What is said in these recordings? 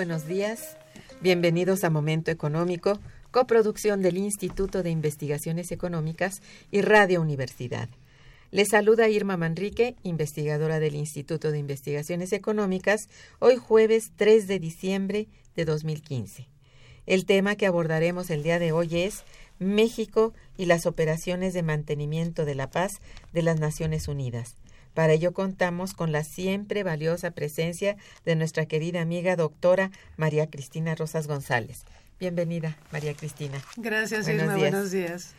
Buenos días. Bienvenidos a Momento Económico, coproducción del Instituto de Investigaciones Económicas y Radio Universidad. Les saluda Irma Manrique, investigadora del Instituto de Investigaciones Económicas, hoy jueves 3 de diciembre de 2015. El tema que abordaremos el día de hoy es México y las operaciones de mantenimiento de la paz de las Naciones Unidas. Para ello contamos con la siempre valiosa presencia de nuestra querida amiga doctora María Cristina Rosas González. Bienvenida, María Cristina. Gracias, buenos Irma. Días. Buenos días.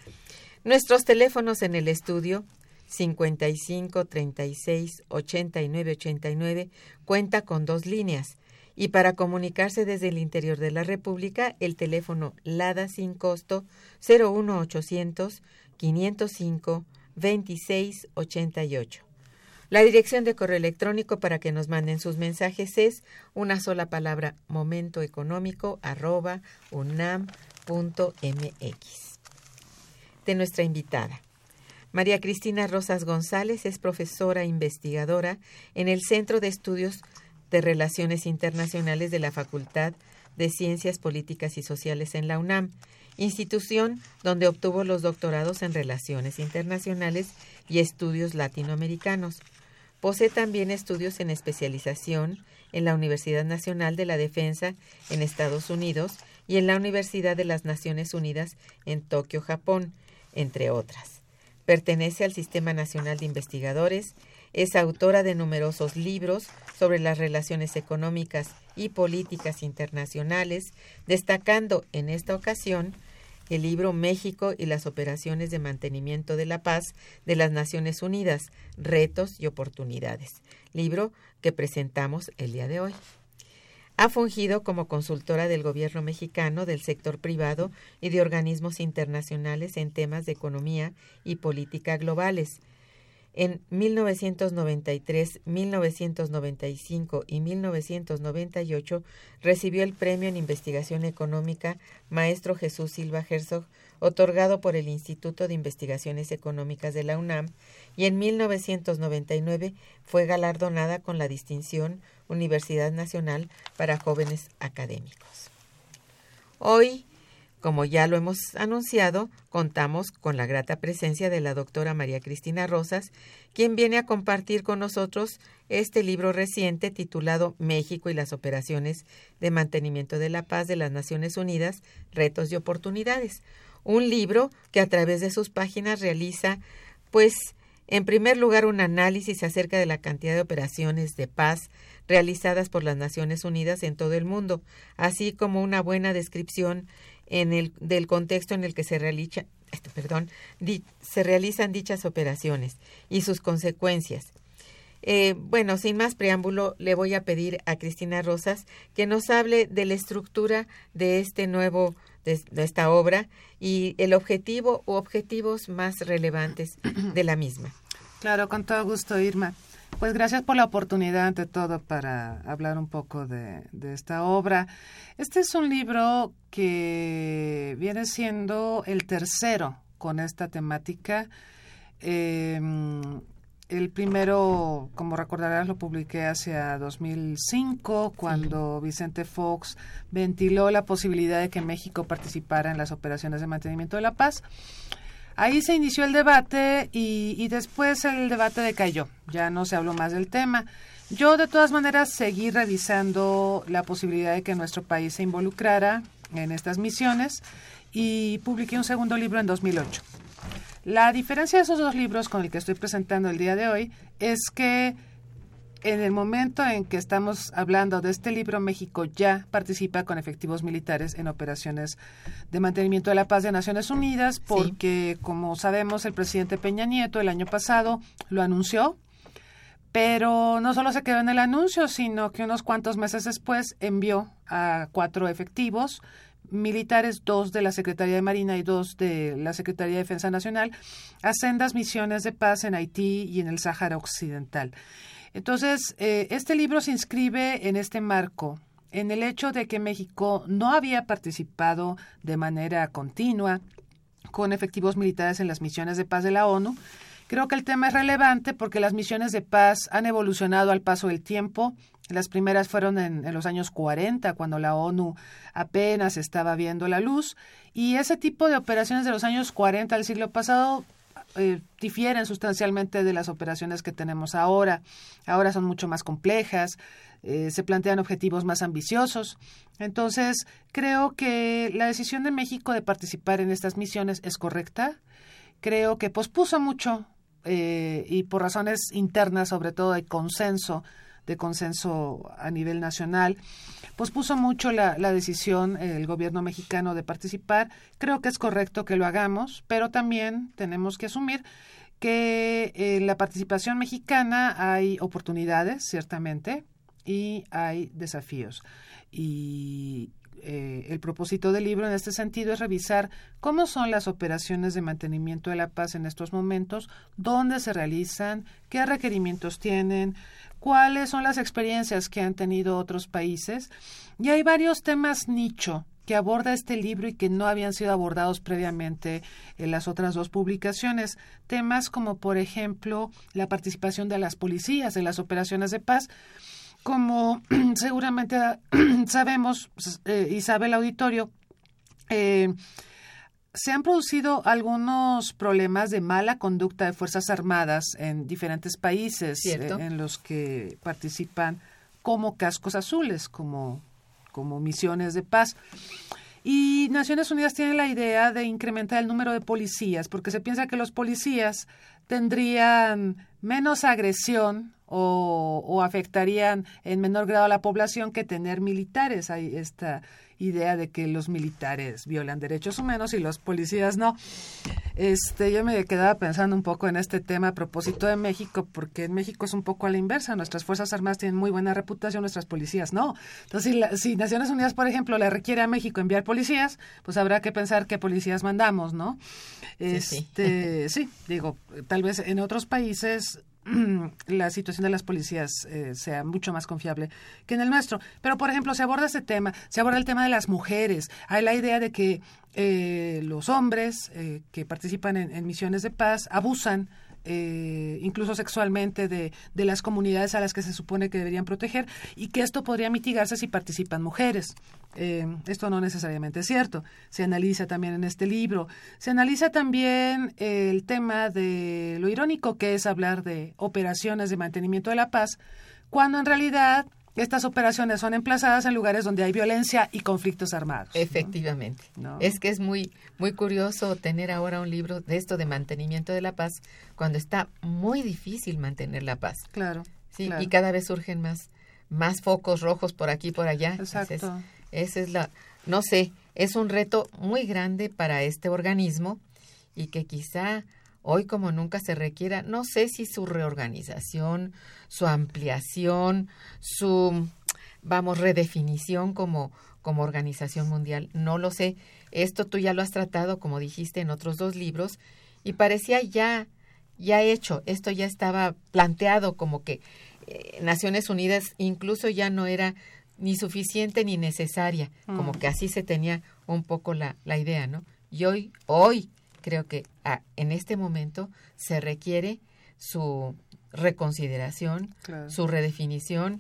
Nuestros teléfonos en el estudio 55 36 89 89 cuenta con dos líneas. Y para comunicarse desde el interior de la República, el teléfono LADA sin costo 01800 505 2688. La dirección de correo electrónico para que nos manden sus mensajes es una sola palabra momentoeconómico arroba unam.mx. De nuestra invitada. María Cristina Rosas González es profesora investigadora en el Centro de Estudios de Relaciones Internacionales de la Facultad de Ciencias Políticas y Sociales en la UNAM, institución donde obtuvo los doctorados en Relaciones Internacionales y Estudios Latinoamericanos. Posee también estudios en especialización en la Universidad Nacional de la Defensa en Estados Unidos y en la Universidad de las Naciones Unidas en Tokio, Japón, entre otras. Pertenece al Sistema Nacional de Investigadores, es autora de numerosos libros sobre las relaciones económicas y políticas internacionales, destacando en esta ocasión el libro México y las operaciones de mantenimiento de la paz de las Naciones Unidas, retos y oportunidades, libro que presentamos el día de hoy. Ha fungido como consultora del gobierno mexicano, del sector privado y de organismos internacionales en temas de economía y política globales en 1993, 1995 y 1998 recibió el premio en investigación económica Maestro Jesús Silva Herzog, otorgado por el Instituto de Investigaciones Económicas de la UNAM, y en 1999 fue galardonada con la distinción Universidad Nacional para Jóvenes Académicos. Hoy como ya lo hemos anunciado, contamos con la grata presencia de la doctora María Cristina Rosas, quien viene a compartir con nosotros este libro reciente titulado México y las operaciones de mantenimiento de la paz de las Naciones Unidas, retos y oportunidades. un libro que a través de sus páginas realiza, pues, en primer lugar, un análisis acerca de la cantidad de operaciones de paz realizadas por las Naciones Unidas en todo el mundo, así como una buena descripción en el, del contexto en el que se, realiza, perdón, se realizan dichas operaciones y sus consecuencias. Eh, bueno, sin más preámbulo, le voy a pedir a Cristina Rosas que nos hable de la estructura de este nuevo, de, esta obra y el objetivo o objetivos más relevantes de la misma. Claro, con todo gusto, Irma. Pues gracias por la oportunidad, ante todo, para hablar un poco de, esta obra. Este es un libro que viene siendo el tercero con esta temática. Em, el primero, como recordarás, lo publiqué hacia 2005, cuando Vicente Fox ventiló la posibilidad de que México participara en las operaciones de mantenimiento de la paz. Ahí se inició el debate y, después el debate decayó, ya no se habló más del tema. Yo de todas maneras seguí revisando la posibilidad de que nuestro país se involucrara en estas misiones y publiqué un segundo libro en 2008. La diferencia de esos dos libros con el que estoy presentando el día de hoy es que en el momento en que estamos hablando de este libro, México ya participa con efectivos militares en operaciones de mantenimiento de la paz de Naciones Unidas, porque, como sabemos, el presidente Peña Nieto el año pasado lo anunció, pero no solo se quedó en el anuncio, sino que unos cuantos meses después envió a cuatro efectivos militares, dos de la Secretaría de Marina y dos de la Secretaría de Defensa Nacional, a sendas misiones de paz en Haití y en el Sáhara Occidental. Entonces, eh, este libro se inscribe en este marco, en el hecho de que México no había participado de manera continua con efectivos militares en las misiones de paz de la ONU. Creo que el tema es relevante porque las misiones de paz han evolucionado al paso del tiempo. Las primeras fueron en, en, los años 40, cuando la ONU apenas estaba viendo la luz. Y ese tipo de operaciones de los años 40 del siglo pasado eh, difieren sustancialmente de las operaciones que tenemos ahora. Ahora son mucho más complejas, eh, se plantean objetivos más ambiciosos. Entonces, creo que la decisión de México de participar en estas misiones es correcta. Creo que pospuso mucho eh, y por razones internas, sobre todo de consenso, de consenso a nivel nacional, pospuso mucho la, decisión el gobierno mexicano de participar. Creo que es correcto que lo hagamos, pero también tenemos que asumir que en la participación mexicana hay oportunidades, ciertamente, y hay desafíos. Y eh, el propósito del libro en este sentido es revisar cómo son las operaciones de mantenimiento de la paz en estos momentos, dónde se realizan, qué requerimientos tienen, cuáles son las experiencias que han tenido otros países. Y hay varios temas nicho que aborda este libro y que no habían sido abordados previamente en las otras dos publicaciones. Temas como, por ejemplo, la participación de las policías en las operaciones de paz. Como seguramente sabemos eh, y sabe el auditorio, eh, se han producido algunos problemas de mala conducta de Fuerzas Armadas en diferentes países eh, en los que participan como cascos azules, como, como misiones de paz. Y Naciones Unidas tiene la idea de incrementar el número de policías, porque se piensa que los policías tendrían menos agresión o, o, afectarían en menor grado a la población que tener militares. Hay esta idea de que los militares violan derechos humanos y los policías no. Este, yo me quedaba pensando un poco en este tema a propósito de México, porque en México es un poco a la inversa. Nuestras Fuerzas Armadas tienen muy buena reputación, nuestras policías no. Entonces, si, si Naciones Unidas, por ejemplo, le requiere a México enviar policías, pues habrá que pensar qué policías mandamos, ¿no? Este, sí, digo, tal vez en otros países la situación de las policías eh, sea mucho más confiable que en el nuestro. Pero, por ejemplo, se aborda este tema, se aborda el tema de las mujeres. Hay la idea de que eh, los hombres eh, que participan en, misiones de paz abusan eh, incluso sexualmente, de, de, las comunidades a las que se supone que deberían proteger y que esto podría mitigarse si participan mujeres. Eh, esto no necesariamente es cierto. Se analiza también en este libro. Se analiza también el tema de lo irónico que es hablar de operaciones de mantenimiento de la paz, cuando en realidad estas operaciones son emplazadas en lugares donde hay violencia y conflictos armados. Efectivamente. Es que es muy, muy curioso tener ahora un libro de esto de mantenimiento de la paz cuando está muy difícil mantener la paz. Claro. Sí, y cada vez surgen más, más focos rojos por aquí y por allá. Exacto. esa es la, no sé, es un reto muy grande para este organismo y que quizá hoy como nunca se requiera, no sé si su reorganización, su ampliación, su, vamos, redefinición como, como organización mundial, no lo sé. Esto tú ya lo has tratado, como dijiste, en otros dos libros, y parecía ya, ya hecho, esto ya estaba planteado como que eh, Naciones Unidas incluso ya no era ni suficiente ni necesaria, como mm. que así se tenía un poco la, la idea, ¿no? Y hoy, hoy, creo que ah, en este momento se requiere su reconsideración, su redefinición.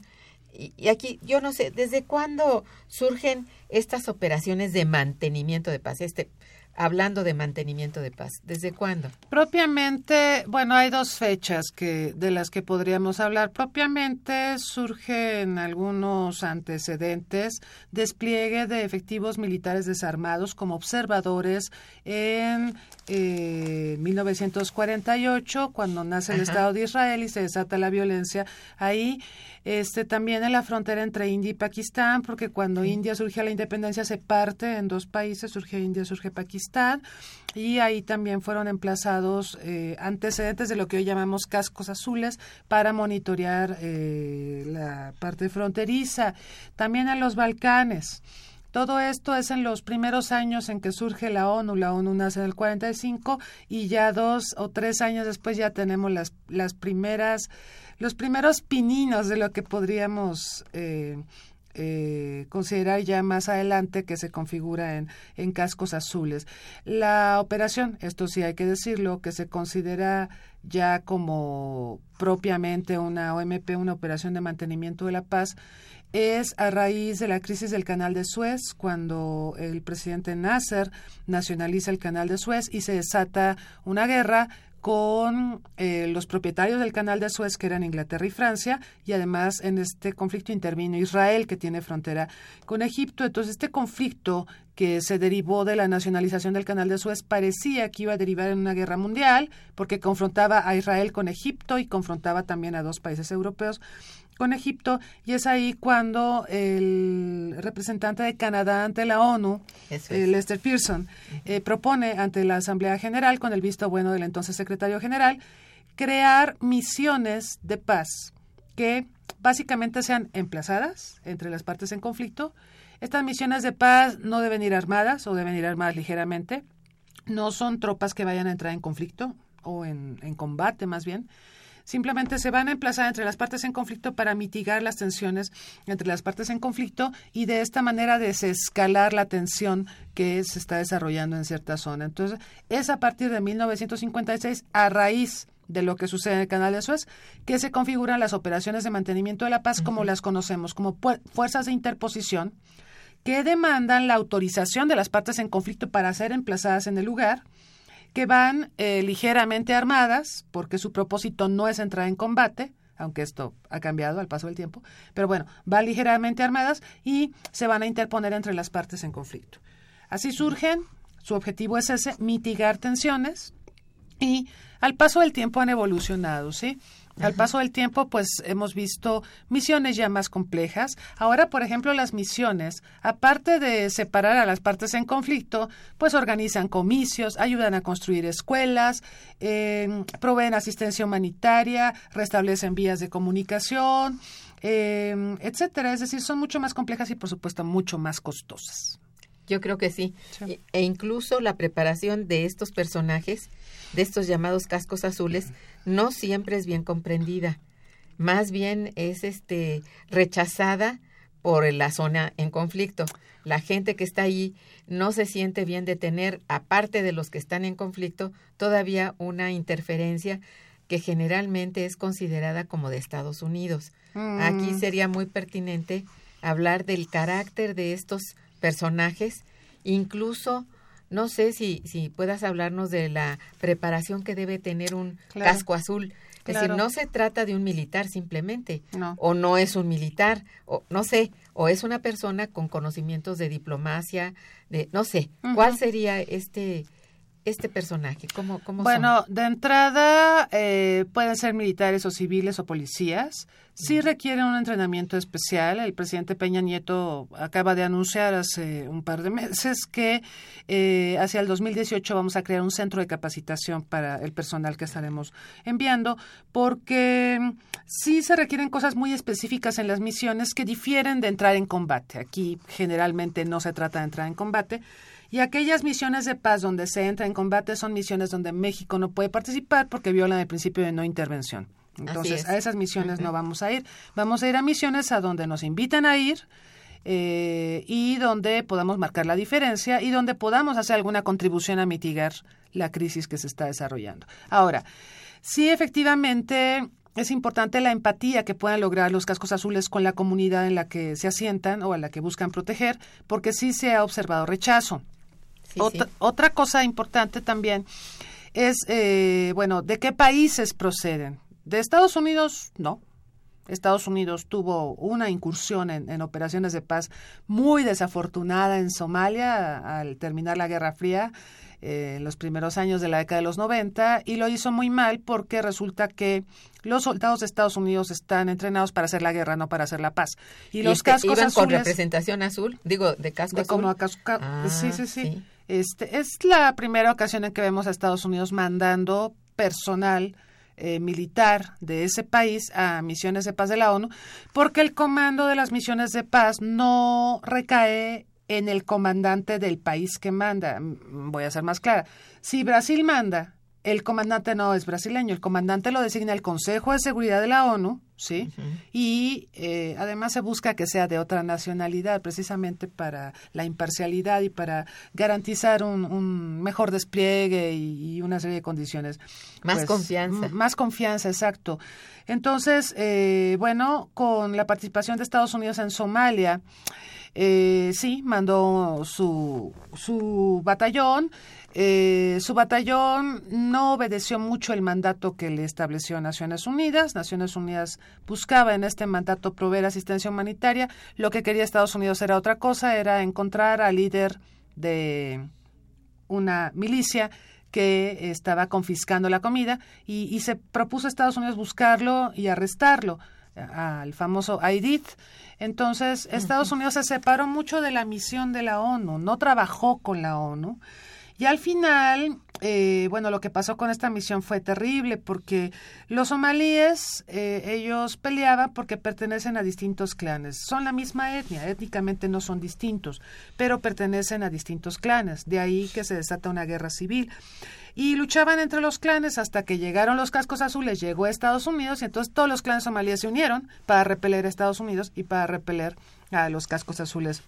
Y, y, aquí, yo no sé, ¿desde cuándo surgen estas operaciones de mantenimiento de paz? Este hablando de mantenimiento de paz. ¿Desde cuándo? Propiamente, bueno, hay dos fechas que de las que podríamos hablar. Propiamente surgen algunos antecedentes, despliegue de efectivos militares desarmados como observadores en 1948, eh, cuando nace el Estado de Israel y se desata la violencia ahí este también en la frontera entre India y Pakistán, porque cuando India surge a la independencia se parte en dos países, surge India, surge Pakistán, y ahí también fueron emplazados eh, antecedentes de lo que hoy llamamos cascos azules para monitorear eh, la parte fronteriza, también en los Balcanes. Todo esto es en los primeros años en que surge la ONU. La ONU nace en el 45 y ya dos o tres años después ya tenemos las, las primeras los primeros pininos de lo que podríamos eh, eh, considerar ya más adelante que se configura en, en cascos azules. La operación, esto sí hay que decirlo, que se considera ya como propiamente una OMP, una operación de mantenimiento de la paz, es a raíz de la crisis del canal de Suez, cuando el presidente Nasser nacionaliza el canal de Suez y se desata una guerra con eh, los propietarios del canal de Suez, que eran Inglaterra y Francia, y además en este conflicto intervino Israel, que tiene frontera con Egipto. Entonces, este conflicto que se derivó de la nacionalización del canal de Suez parecía que iba a derivar en una guerra mundial, porque confrontaba a Israel con Egipto y confrontaba también a dos países europeos con Egipto y es ahí cuando el representante de Canadá ante la ONU, eh, Lester Pearson, eh, propone ante la Asamblea General, con el visto bueno del entonces secretario general, crear misiones de paz que básicamente sean emplazadas entre las partes en conflicto. Estas misiones de paz no deben ir armadas o deben ir armadas ligeramente. No son tropas que vayan a entrar en conflicto o en combate más bien, Simplemente se van a emplazar entre las partes en conflicto para mitigar las tensiones entre las partes en conflicto y de esta manera desescalar la tensión que se está desarrollando en cierta zona. Entonces, es a partir de 1956, a raíz de lo que sucede en el canal de Suez, que se configuran las operaciones de mantenimiento de la paz como las conocemos, como fuerzas de interposición que demandan la autorización de las partes en conflicto para ser emplazadas en el lugar, que van eh, ligeramente armadas, porque su propósito no es entrar en combate, aunque esto ha cambiado al paso del tiempo, pero bueno, van ligeramente armadas y se van a interponer entre las partes en conflicto. Así surgen, su objetivo es ese, mitigar tensiones y al paso del tiempo han evolucionado, ¿sí? Al paso del tiempo, pues hemos visto misiones ya más complejas. Ahora, por ejemplo, las misiones, aparte de separar a las partes en conflicto, pues organizan comicios, ayudan a construir escuelas, eh, proveen asistencia humanitaria, restablecen vías de comunicación, eh, etcétera. Es decir, son mucho más complejas y, por supuesto, mucho más costosas. Yo creo que sí. E incluso la preparación de estos personajes, de estos llamados cascos azules, no siempre es bien comprendida. Más bien es este rechazada por la zona en conflicto. La gente que está ahí no se siente bien de tener, aparte de los que están en conflicto, todavía una interferencia que generalmente es considerada como de Estados Unidos. Aquí mm. sería muy pertinente hablar del carácter de estos personajes, incluso no sé si, si puedas hablarnos de la preparación que debe tener un casco azul. Es decir, no se trata de un militar simplemente, No. o no es un militar, o no sé, o es una persona con conocimientos de diplomacia, de no sé, ¿cuál sería este este personaje? ¿Cómo, cómo Bueno, de entrada eh, pueden ser militares o civiles o policías. Sí requieren un entrenamiento especial. El presidente Peña Nieto acaba de anunciar hace un par de meses que eh, hacia el 2018 vamos a crear un centro de capacitación para el personal que estaremos enviando, porque sí se requieren cosas muy específicas en las misiones que difieren de entrar en combate. Aquí generalmente no se trata de entrar en combate. Y aquellas misiones de paz donde se entra en combate son misiones donde México no puede participar porque violan el principio de no intervención. Entonces, es. a esas misiones no vamos a ir. Vamos a ir a misiones a donde nos invitan a ir eh, y donde podamos marcar la diferencia y donde podamos hacer alguna contribución a mitigar la crisis que se está desarrollando. Ahora, sí, efectivamente, es importante la empatía que puedan lograr los cascos azules con la comunidad en la que se asientan o a la que buscan proteger, porque sí se ha observado rechazo. Sí, otra, sí. otra cosa importante también es, eh, bueno, ¿de qué países proceden? De Estados Unidos, no. Estados Unidos tuvo una incursión en, en operaciones de paz muy desafortunada en Somalia al terminar la Guerra Fría eh, en los primeros años de la década de los 90 y lo hizo muy mal porque resulta que los soldados de Estados Unidos están entrenados para hacer la guerra, no para hacer la paz. Y, ¿Y los este, cascos iban con representación azul? Digo, de casco de azul. como a Ah, sí, sí, sí. sí. Este, es la primera ocasión en que vemos a Estados Unidos mandando personal eh, militar de ese país a misiones de paz de la ONU, porque el comando de las misiones de paz no recae en el comandante del país que manda. Mm, Voy a ser más clara. Si Brasil manda, el comandante no es brasileño, el comandante lo designa el Consejo de Seguridad de la ONU, ¿sí? Y eh, además se busca que sea de otra nacionalidad, precisamente para la imparcialidad y para garantizar un, un mejor despliegue y, y una serie de condiciones. Más pues, confianza. Más confianza, exacto. Entonces, eh, bueno, con la participación de Estados Unidos en Somalia, eh, sí, mandó su, su batallón. Eh, su batallón no obedeció mucho el mandato que le estableció Naciones Unidas. Naciones Unidas buscaba en este mandato proveer asistencia humanitaria. Lo que quería Estados Unidos era otra cosa, era encontrar al líder de una milicia que estaba confiscando la comida y, y se propuso a Estados Unidos buscarlo y arrestarlo al famoso Aidit. Entonces, Estados Unidos se separó mucho de la misión de la ONU, no trabajó con la ONU. Y al final, eh, bueno, lo que pasó con esta misión fue terrible porque los somalíes, eh, ellos peleaban porque pertenecen a distintos clanes. Son la misma etnia, étnicamente no son distintos, pero pertenecen a distintos clanes. De ahí que se desata una guerra civil. Y luchaban entre los clanes hasta que llegaron los cascos azules, llegó a Estados Unidos y entonces todos los clanes somalíes se unieron para repeler a Estados Unidos y para repeler a los cascos azules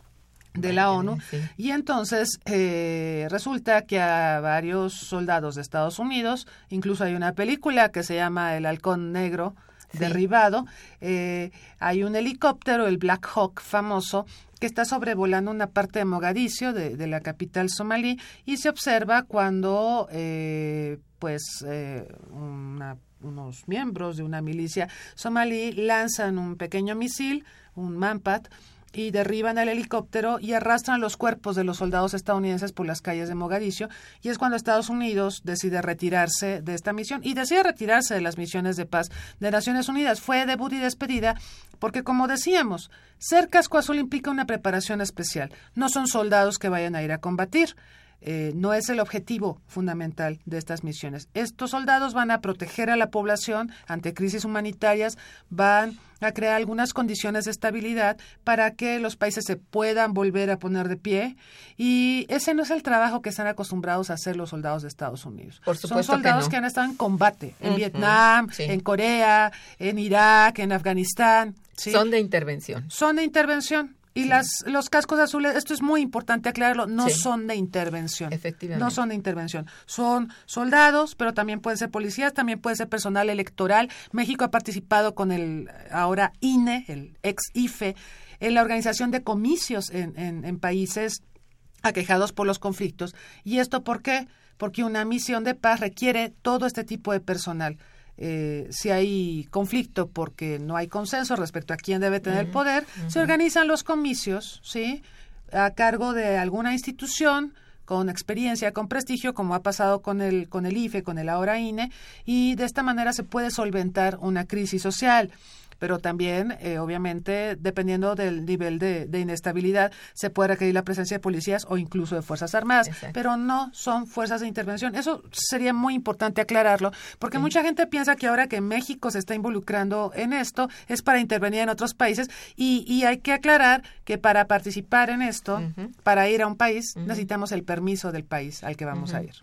de la ONU. Sí. Y entonces eh, resulta que a varios soldados de Estados Unidos, incluso hay una película que se llama El Halcón Negro Sí. derribado, eh, hay un helicóptero, el Black Hawk famoso, que está sobrevolando una parte de Mogadiscio, de, de la capital somalí, y se observa cuando eh, pues eh, una- unos miembros de una milicia somalí lanzan un pequeño misil, un Manpat, y derriban el helicóptero y arrastran los cuerpos de los soldados estadounidenses por las calles de Mogadiscio y es cuando Estados Unidos decide retirarse de esta misión y decide retirarse de las misiones de paz de Naciones Unidas. Fue debut y despedida porque, como decíamos, ser casco azul implica una preparación especial. No son soldados que vayan a ir a combatir. Eh, no es el objetivo fundamental de estas misiones. Estos soldados van a proteger a la población ante crisis humanitarias, van a crear algunas condiciones de estabilidad para que los países se puedan volver a poner de pie y ese no es el trabajo que están acostumbrados a hacer los soldados de Estados Unidos. Por Son que soldados no. que, han estado en combate en Vietnam, sí. en Corea, en Irak, en Afganistán. ¿sí? Son de intervención. son de intervención. Y las, los cascos azules, esto es muy importante aclararlo, no Sí. son de intervención. Efectivamente. No son de intervención. Son soldados, pero también pueden ser policías, también puede ser personal electoral. México ha participado con el ahora INE, el ex IFE, en la organización de comicios en, en, en países aquejados por los conflictos. ¿Y esto por qué? Porque una misión de paz requiere todo este tipo de personal. Eh, si hay conflicto porque no hay consenso respecto a quién debe tener poder, se organizan los comicios, ¿sí? A cargo de alguna institución con experiencia, con prestigio, como ha pasado con el, con el IFE, con el ahora INE, y de esta manera se puede solventar una crisis social pero también, eh, obviamente, dependiendo del nivel de, inestabilidad, se puede requerir la presencia de policías o incluso de Fuerzas Armadas, pero no son fuerzas de intervención. Eso sería muy importante aclararlo, porque mucha gente piensa que ahora que México se está involucrando en esto es para intervenir en otros países y, y hay que aclarar que para participar en esto, para ir a un país, necesitamos el permiso del país al que vamos a ir.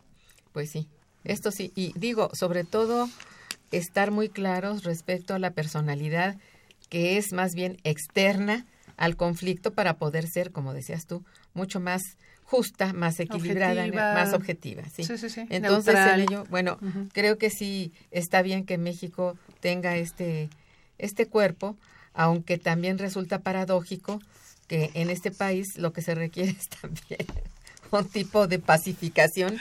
Pues sí, esto sí, y digo, sobre todo estar muy claros respecto a la personalidad que es más bien externa al conflicto para poder ser, como decías tú, mucho más justa, más equilibrada, más objetiva. ¿sí? Entonces, en ello, bueno, creo que sí está bien que México tenga este, este cuerpo, aunque también resulta paradójico que en este país lo que se requiere es también un tipo de pacificación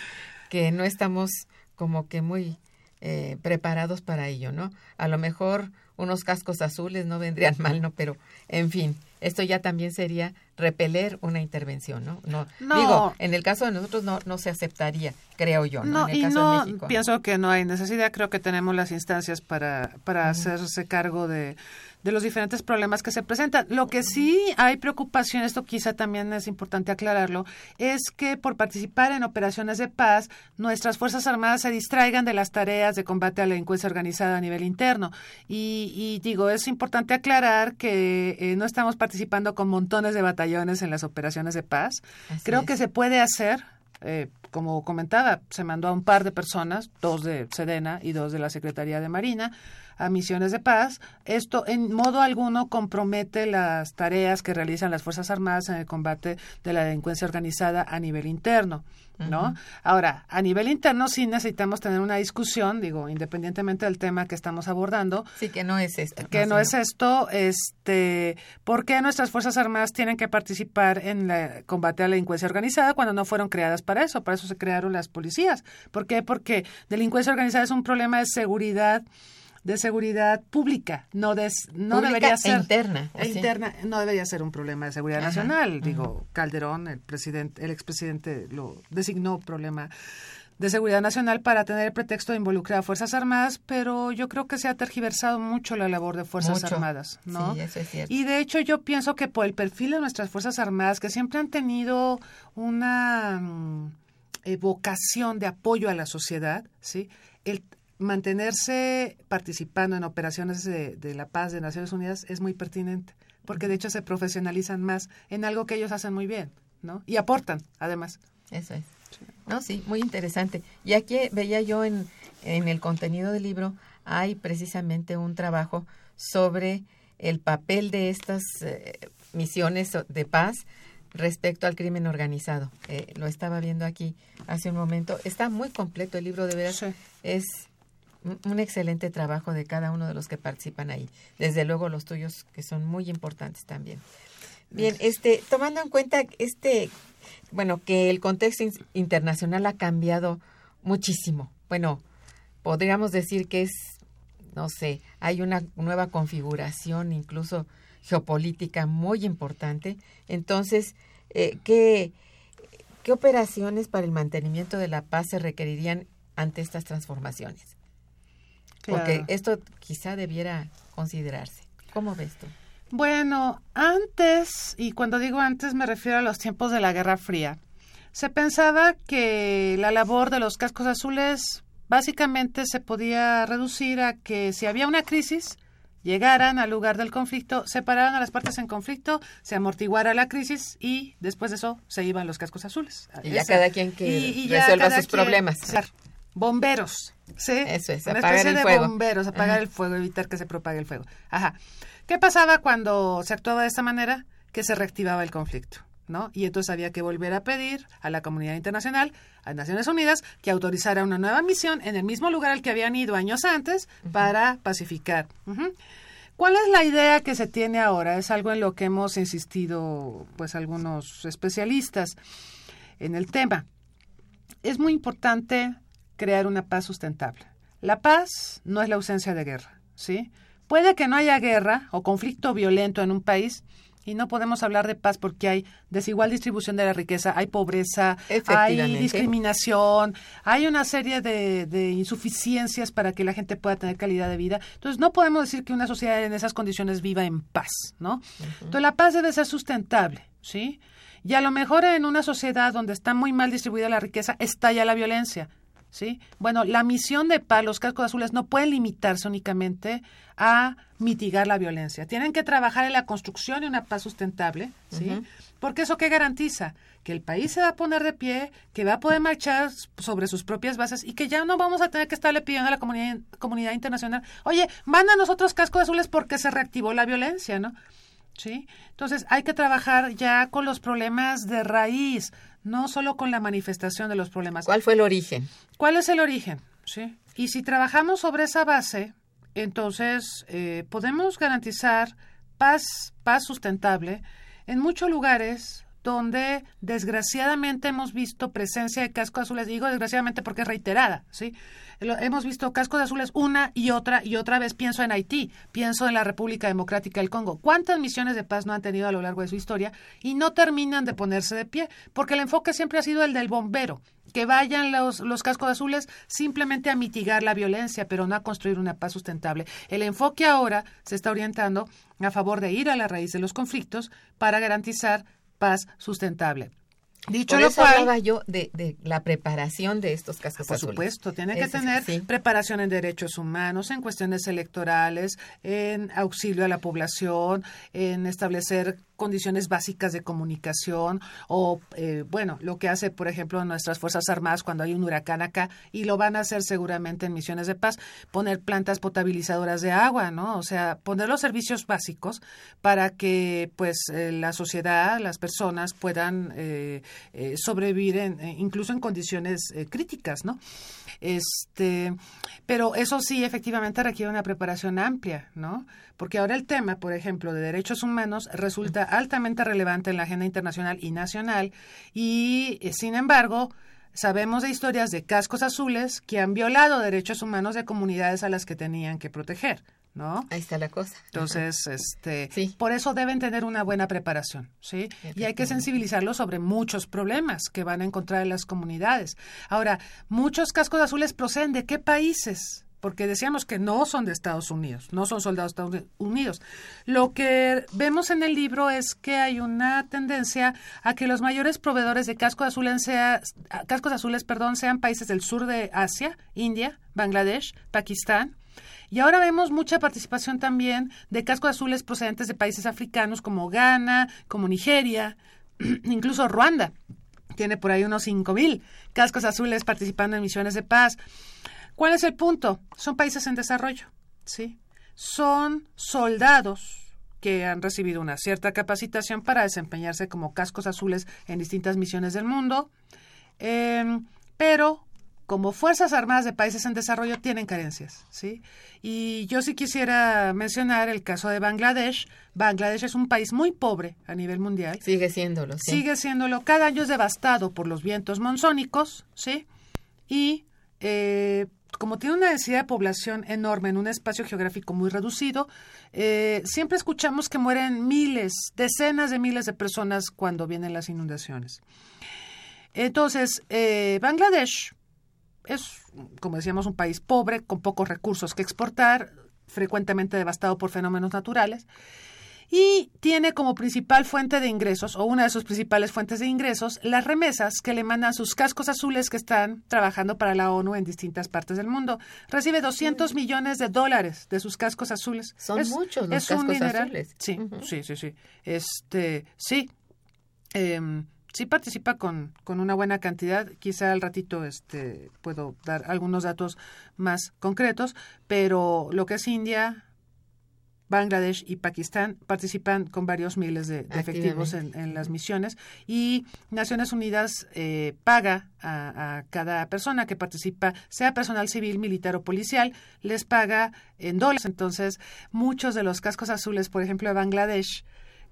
que no estamos como que muy eh, preparados para ello, ¿no? A lo mejor unos cascos azules no vendrían mal, ¿no? Pero, en fin, esto ya también sería repeler una intervención, ¿no? No, digo, en el caso de nosotros no, no se aceptaría, creo yo, ¿no? en el y caso no, de México. pienso que no hay necesidad, creo que tenemos las instancias para, para hacerse cargo de de los diferentes problemas que se presentan. Lo que sí hay preocupación, esto quizá también es importante aclararlo, es que por participar en operaciones de paz, nuestras Fuerzas Armadas se distraigan de las tareas de combate a la delincuencia organizada a nivel interno. Y, digo, es importante aclarar que eh, no estamos participando con montones de batallones en las operaciones de paz. Creo que se puede hacer, eh, como comentaba, se mandó a un par de personas, dos de Sedena y dos de la Secretaría de Marina, a misiones de paz. Esto en modo alguno compromete las tareas que realizan las Fuerzas Armadas en el combate de la delincuencia organizada a nivel interno. ¿No? Ahora, a nivel interno sí necesitamos tener una discusión, digo, independientemente del tema que estamos abordando. Sí, que no es esto. Que no, es esto, este, ¿por qué nuestras Fuerzas Armadas tienen que participar en el combate a la delincuencia organizada cuando no fueron creadas para eso? Para eso se crearon las policías. ¿Por qué? Porque delincuencia organizada es un problema de seguridad de seguridad pública, no de, no debería e ser interna, e interna, no debería ser un problema de seguridad nacional. Digo, Calderón, el presidente, el expresidente lo designó problema de seguridad nacional para tener el pretexto de involucrar a Fuerzas Armadas, pero yo creo que se ha tergiversado mucho la labor de Fuerzas Armadas, ¿no? Sí, eso es cierto. Y de hecho yo pienso que por el perfil de nuestras Fuerzas Armadas, que siempre han tenido una mm, vocación de apoyo a la sociedad, ¿sí? El, mantenerse participando en operaciones de, la paz de Naciones Unidas es muy pertinente, porque de hecho se profesionalizan más en algo que ellos hacen muy bien, ¿no? Y aportan, además. Eso es. No, sí, muy interesante. Y aquí veía yo en, en el contenido del libro, hay precisamente un trabajo sobre el papel de estas eh, misiones de paz respecto al crimen organizado. Eh, lo estaba viendo aquí hace un momento. Está muy completo el libro, de veras. Es un excelente trabajo de cada uno de los que participan ahí. Desde luego los tuyos, que son muy importantes también. Bien, este, tomando en cuenta este, bueno, que el contexto internacional ha cambiado muchísimo. Bueno, podríamos decir que es, no sé, hay una nueva configuración, incluso geopolítica muy importante. Entonces, eh, ¿qué, ¿qué operaciones para el mantenimiento de la paz se requerirían ante estas transformaciones? Porque esto quizá debiera considerarse. ¿Cómo ves tú? Bueno, antes, y cuando digo antes me refiero a los tiempos de la Guerra Fría, se pensaba que la labor de los cascos azules básicamente se podía reducir a que si había una crisis, llegaran al lugar del conflicto, separaran a las partes en conflicto, se amortiguara la crisis y después de eso se iban los cascos azules. Y ya cada quien que resuelva sus problemas bomberos, ¿sí? Eso es, Una especie el de fuego. bomberos, apagar el fuego, evitar que se propague el fuego. Ajá. ¿Qué pasaba cuando se actuaba de esta manera? Que se reactivaba el conflicto. ¿no? Y entonces había que volver a pedir a la comunidad internacional, a Naciones Unidas, que autorizara una nueva misión en el mismo lugar al que habían ido años antes para pacificar. ¿Cuál es la idea que se tiene ahora? Es algo en lo que hemos insistido, pues, algunos especialistas en el tema. Es muy importante crear una paz sustentable. La paz no es la ausencia de guerra, ¿sí? Puede que no haya guerra o conflicto violento en un país, y no podemos hablar de paz porque hay desigual distribución de la riqueza, hay pobreza, hay discriminación, hay una serie de, insuficiencias para que la gente pueda tener calidad de vida. Entonces, no podemos decir que una sociedad en esas condiciones viva en paz, ¿no? Entonces, la paz debe ser sustentable, ¿sí? Y a lo mejor en una sociedad donde está muy mal distribuida la riqueza, estalla la violencia. ¿Sí? Bueno, la misión de paz, los cascos azules, no puede limitarse únicamente a mitigar la violencia. Tienen que trabajar en la construcción de una paz sustentable, ¿sí? Porque eso qué garantiza que el país se va a poner de pie, que va a poder marchar sobre sus propias bases y que ya no vamos a tener que estarle pidiendo a la comunidad, comunidad internacional, oye, manda a nosotros cascos azules porque se reactivó la violencia, ¿no? ¿Sí? Entonces hay que trabajar ya con los problemas de raíz, no solo con la manifestación de los problemas. ¿Cuál fue el origen? ¿Cuál es el origen? ¿Sí? Y si trabajamos sobre esa base, entonces eh, podemos garantizar paz, paz sustentable en muchos lugares donde desgraciadamente hemos visto presencia de cascos azules, digo desgraciadamente porque es reiterada, ¿sí? hemos visto cascos azules una y otra y otra vez. Pienso en Haití, pienso en la República Democrática del Congo. ¿Cuántas misiones de paz no han tenido a lo largo de su historia y no terminan de ponerse de pie? Porque el enfoque siempre ha sido el del bombero, que vayan los, los cascos azules simplemente a mitigar la violencia, pero no a construir una paz sustentable. El enfoque ahora se está orientando a favor de ir a la raíz de los conflictos para garantizar paz sustentable. Dicho Por lo eso cual, hablaba yo de, de, la preparación de estos cascos Por supuesto, tiene que tener preparación en derechos humanos, en cuestiones electorales, en auxilio a la población, en establecer condiciones básicas de comunicación o, eh, bueno, lo que hace, por ejemplo, nuestras Fuerzas Armadas cuando hay un huracán acá, y lo van a hacer seguramente en misiones de paz, poner plantas potabilizadoras de agua, ¿no? O sea, poner los servicios básicos para que, pues, eh, la sociedad, las personas puedan eh, eh, sobrevivir en, eh, incluso en condiciones críticas, ¿no? Este, pero eso sí, efectivamente requiere una preparación amplia, ¿no? Porque ahora el tema, por ejemplo, de derechos humanos resulta altamente relevante en la agenda internacional y nacional y, sin embargo, sabemos de historias de cascos azules que han violado derechos humanos de comunidades a las que tenían que proteger. ¿No? Ahí está la cosa. Entonces, este, por eso deben tener una buena preparación, ¿sí? Y hay que sensibilizarlos sobre muchos problemas que van a encontrar en las comunidades. Ahora, muchos cascos azules proceden de qué países? Porque decíamos que no son de Estados Unidos, no son soldados de Estados Unidos. Lo que vemos en el libro es que hay una tendencia a que los mayores proveedores de cascos azules, sea, cascos azules perdón, sean países del sur de Asia, India, Bangladesh, Pakistán, y ahora vemos mucha participación también de cascos azules procedentes de países africanos como Ghana, como Nigeria, incluso Ruanda. Tiene por ahí unos 5.000 cascos azules participando en misiones de paz. ¿Cuál es el punto? Son países en desarrollo, ¿sí? Son soldados que han recibido una cierta capacitación para desempeñarse como cascos azules en distintas misiones del mundo, em, pero como Fuerzas Armadas de países en desarrollo tienen carencias, ¿sí? Y yo sí quisiera mencionar el caso de Bangladesh. Bangladesh es un país muy pobre a nivel mundial. Sigue siéndolo, sí. Sigue siéndolo. Cada año es devastado por los vientos monzónicos, ¿sí? Y eh, como tiene una densidad de población enorme en un espacio geográfico muy reducido, eh, siempre escuchamos que mueren miles, decenas de miles de personas cuando vienen las inundaciones. Entonces, eh, Bangladesh es, como decíamos, un país pobre, con pocos recursos que exportar, frecuentemente devastado por fenómenos naturales, y tiene como principal fuente de ingresos, o una de sus principales fuentes de ingresos, las remesas que le mandan sus cascos azules que están trabajando para la ONU en distintas partes del mundo. Recibe 200 millones de dólares de sus cascos azules. Son muchos los cascos azules. Sí, sí, sí, sí. Este, sí. Em, sí participa con, con, una buena cantidad. Quizá al ratito este, puedo dar algunos datos más concretos, pero lo que es India, Bangladesh y Pakistán participan con varios miles de, efectivos en, las misiones y Naciones Unidas eh, paga a, a, cada persona que participa, sea personal civil, militar o policial, les paga en dólares. Entonces, muchos de los cascos azules, por ejemplo, de Bangladesh,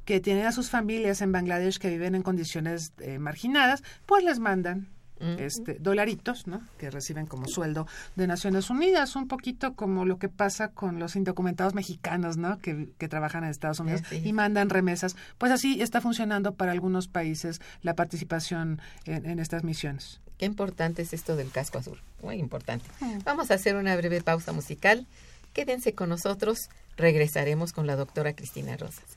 que tienen a sus familias en Bangladesh que viven en condiciones eh, marginadas, pues les mandan este, dolaritos, ¿no? Que reciben como sueldo de Naciones Unidas, un poquito como lo que pasa con los indocumentados mexicanos, ¿no? Que, trabajan en Estados Unidos y mandan remesas. Pues así está funcionando para algunos países la participación en, estas misiones. Qué importante es esto del casco azul, muy importante. Vamos a hacer una breve pausa musical. Quédense con nosotros, regresaremos con la doctora Cristina Rosas.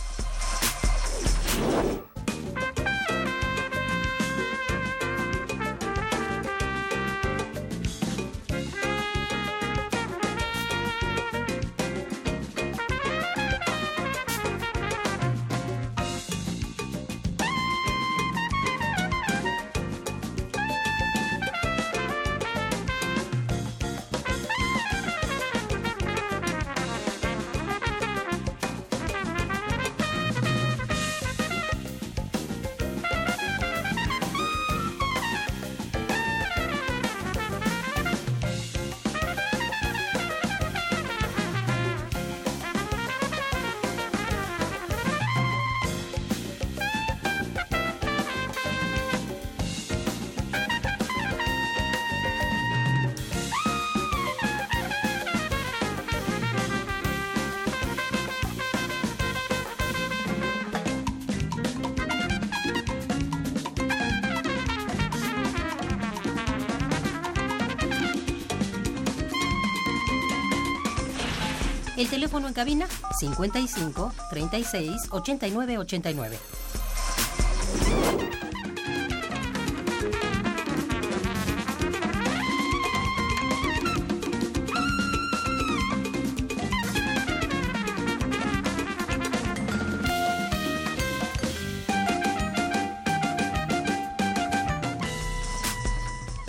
Cabina 55 36 89 89.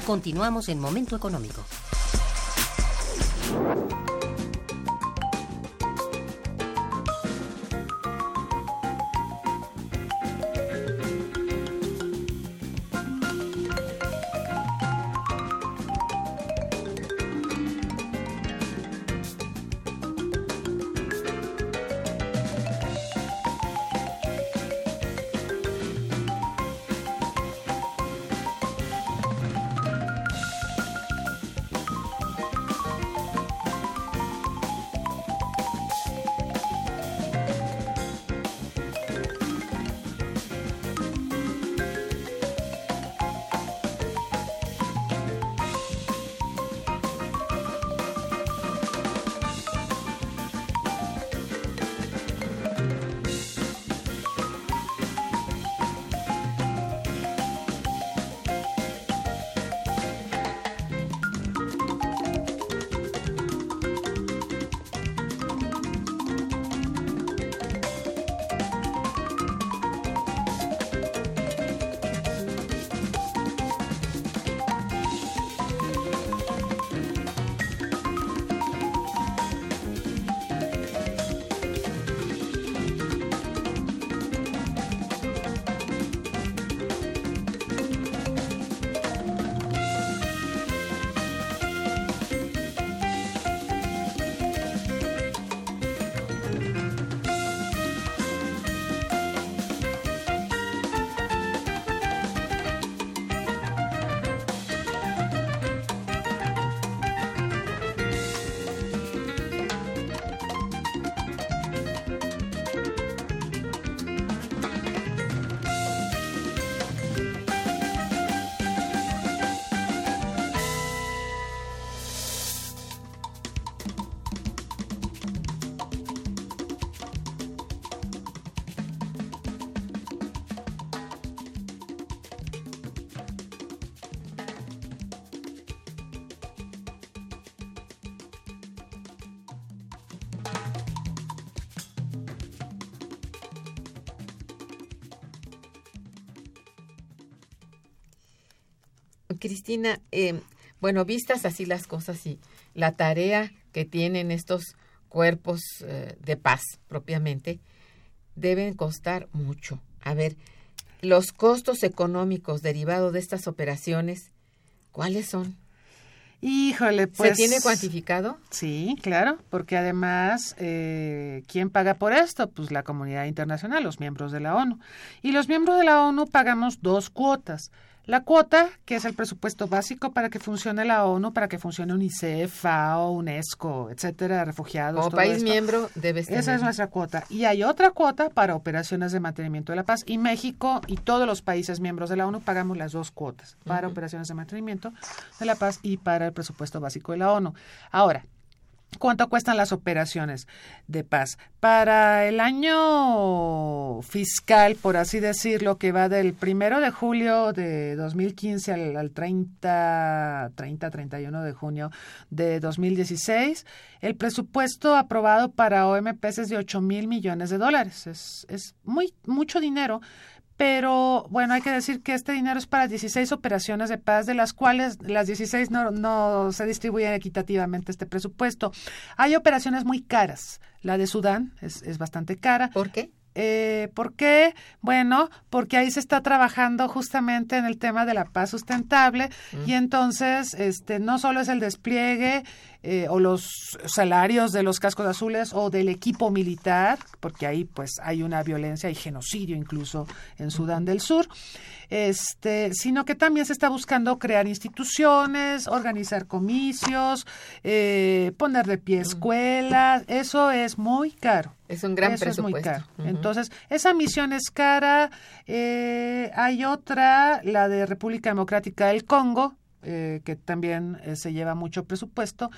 Continuamos en Momento Económico. Cristina, eh, bueno, vistas así las cosas y la tarea que tienen estos cuerpos eh, de paz propiamente, deben costar mucho. A ver, los costos económicos derivados de estas operaciones, ¿cuáles son? Híjole, pues... ¿Se tiene cuantificado? Sí, claro, porque además, eh, ¿quién paga por esto? Pues la comunidad internacional, los miembros de la ONU. Y los miembros de la ONU pagamos dos cuotas. La cuota, que es el presupuesto básico para que funcione la ONU, para que funcione UNICEF, FAO, UNESCO, etcétera, refugiados. Como todo país esto. miembro debes tener. Esa es nuestra cuota. Y hay otra cuota para operaciones de mantenimiento de la paz. Y México y todos los países miembros de la ONU pagamos las dos cuotas para operaciones de mantenimiento de la paz y para el presupuesto básico de la ONU. Ahora, ¿Cuánto cuestan las operaciones de paz? Para el año fiscal, por así decirlo, que va del primero de julio de 2015 al, al 30, 30, 31 de junio de 2016, el presupuesto aprobado para OMPs es de 8 mil millones de dólares. Es, es muy, mucho dinero, pero bueno, hay que decir que este dinero es para 16 operaciones de paz, de las cuales las 16 no, no se distribuyen equitativamente este presupuesto. Hay operaciones muy caras. La de Sudán es, es bastante cara. ¿Por qué? Eh, ¿Por qué? Bueno, porque ahí se está trabajando justamente en el tema de la paz sustentable y entonces este no solo es el despliegue eh, o los salarios de los cascos azules o del equipo militar, porque ahí pues hay una violencia y genocidio incluso en Sudán del Sur, este, sino que también se está buscando crear instituciones, organizar comicios, eh, poner de pie escuelas, eso es muy caro. Es un gran Eso es muy presupuesto. caro. Entonces, esa misión es cara. Eh, hay otra, la de República Democrática del Congo, eh, que también eh, se lleva mucho presupuesto.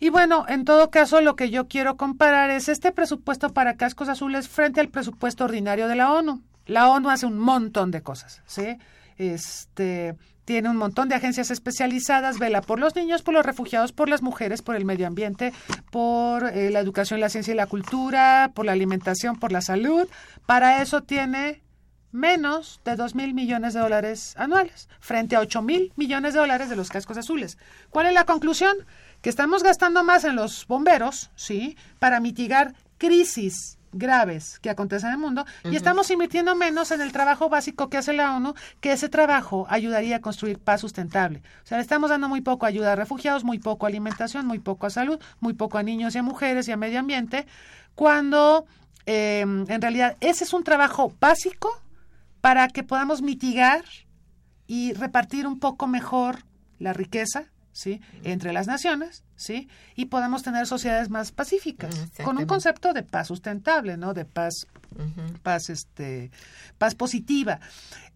Y bueno, en todo caso, lo que yo quiero comparar es este presupuesto para cascos azules frente al presupuesto ordinario de la ONU. La ONU hace un montón de cosas, ¿sí? Este tiene un montón de agencias especializadas, vela por los niños, por los refugiados, por las mujeres, por el medio ambiente, por eh, la educación, la ciencia y la cultura, por la alimentación, por la salud. Para eso tiene menos de dos mil millones de dólares anuales, frente a ocho mil millones de dólares de los cascos azules. ¿Cuál es la conclusión? Que estamos gastando más en los bomberos, ¿sí? Para mitigar crisis graves que acontecen en el mundo y estamos invirtiendo menos en el trabajo básico que hace la ONU, que ese trabajo ayudaría a construir paz sustentable. O sea, le estamos dando muy poco ayuda a refugiados, muy poco a alimentación, muy poco a salud, muy poco a niños y a mujeres y a medio ambiente, cuando eh, en realidad ese es un trabajo básico para que podamos mitigar y repartir un poco mejor la riqueza, ¿sí? entre las naciones, ¿sí? y podamos tener sociedades más pacíficas, con un concepto de paz sustentable, ¿no? de paz paz este paz positiva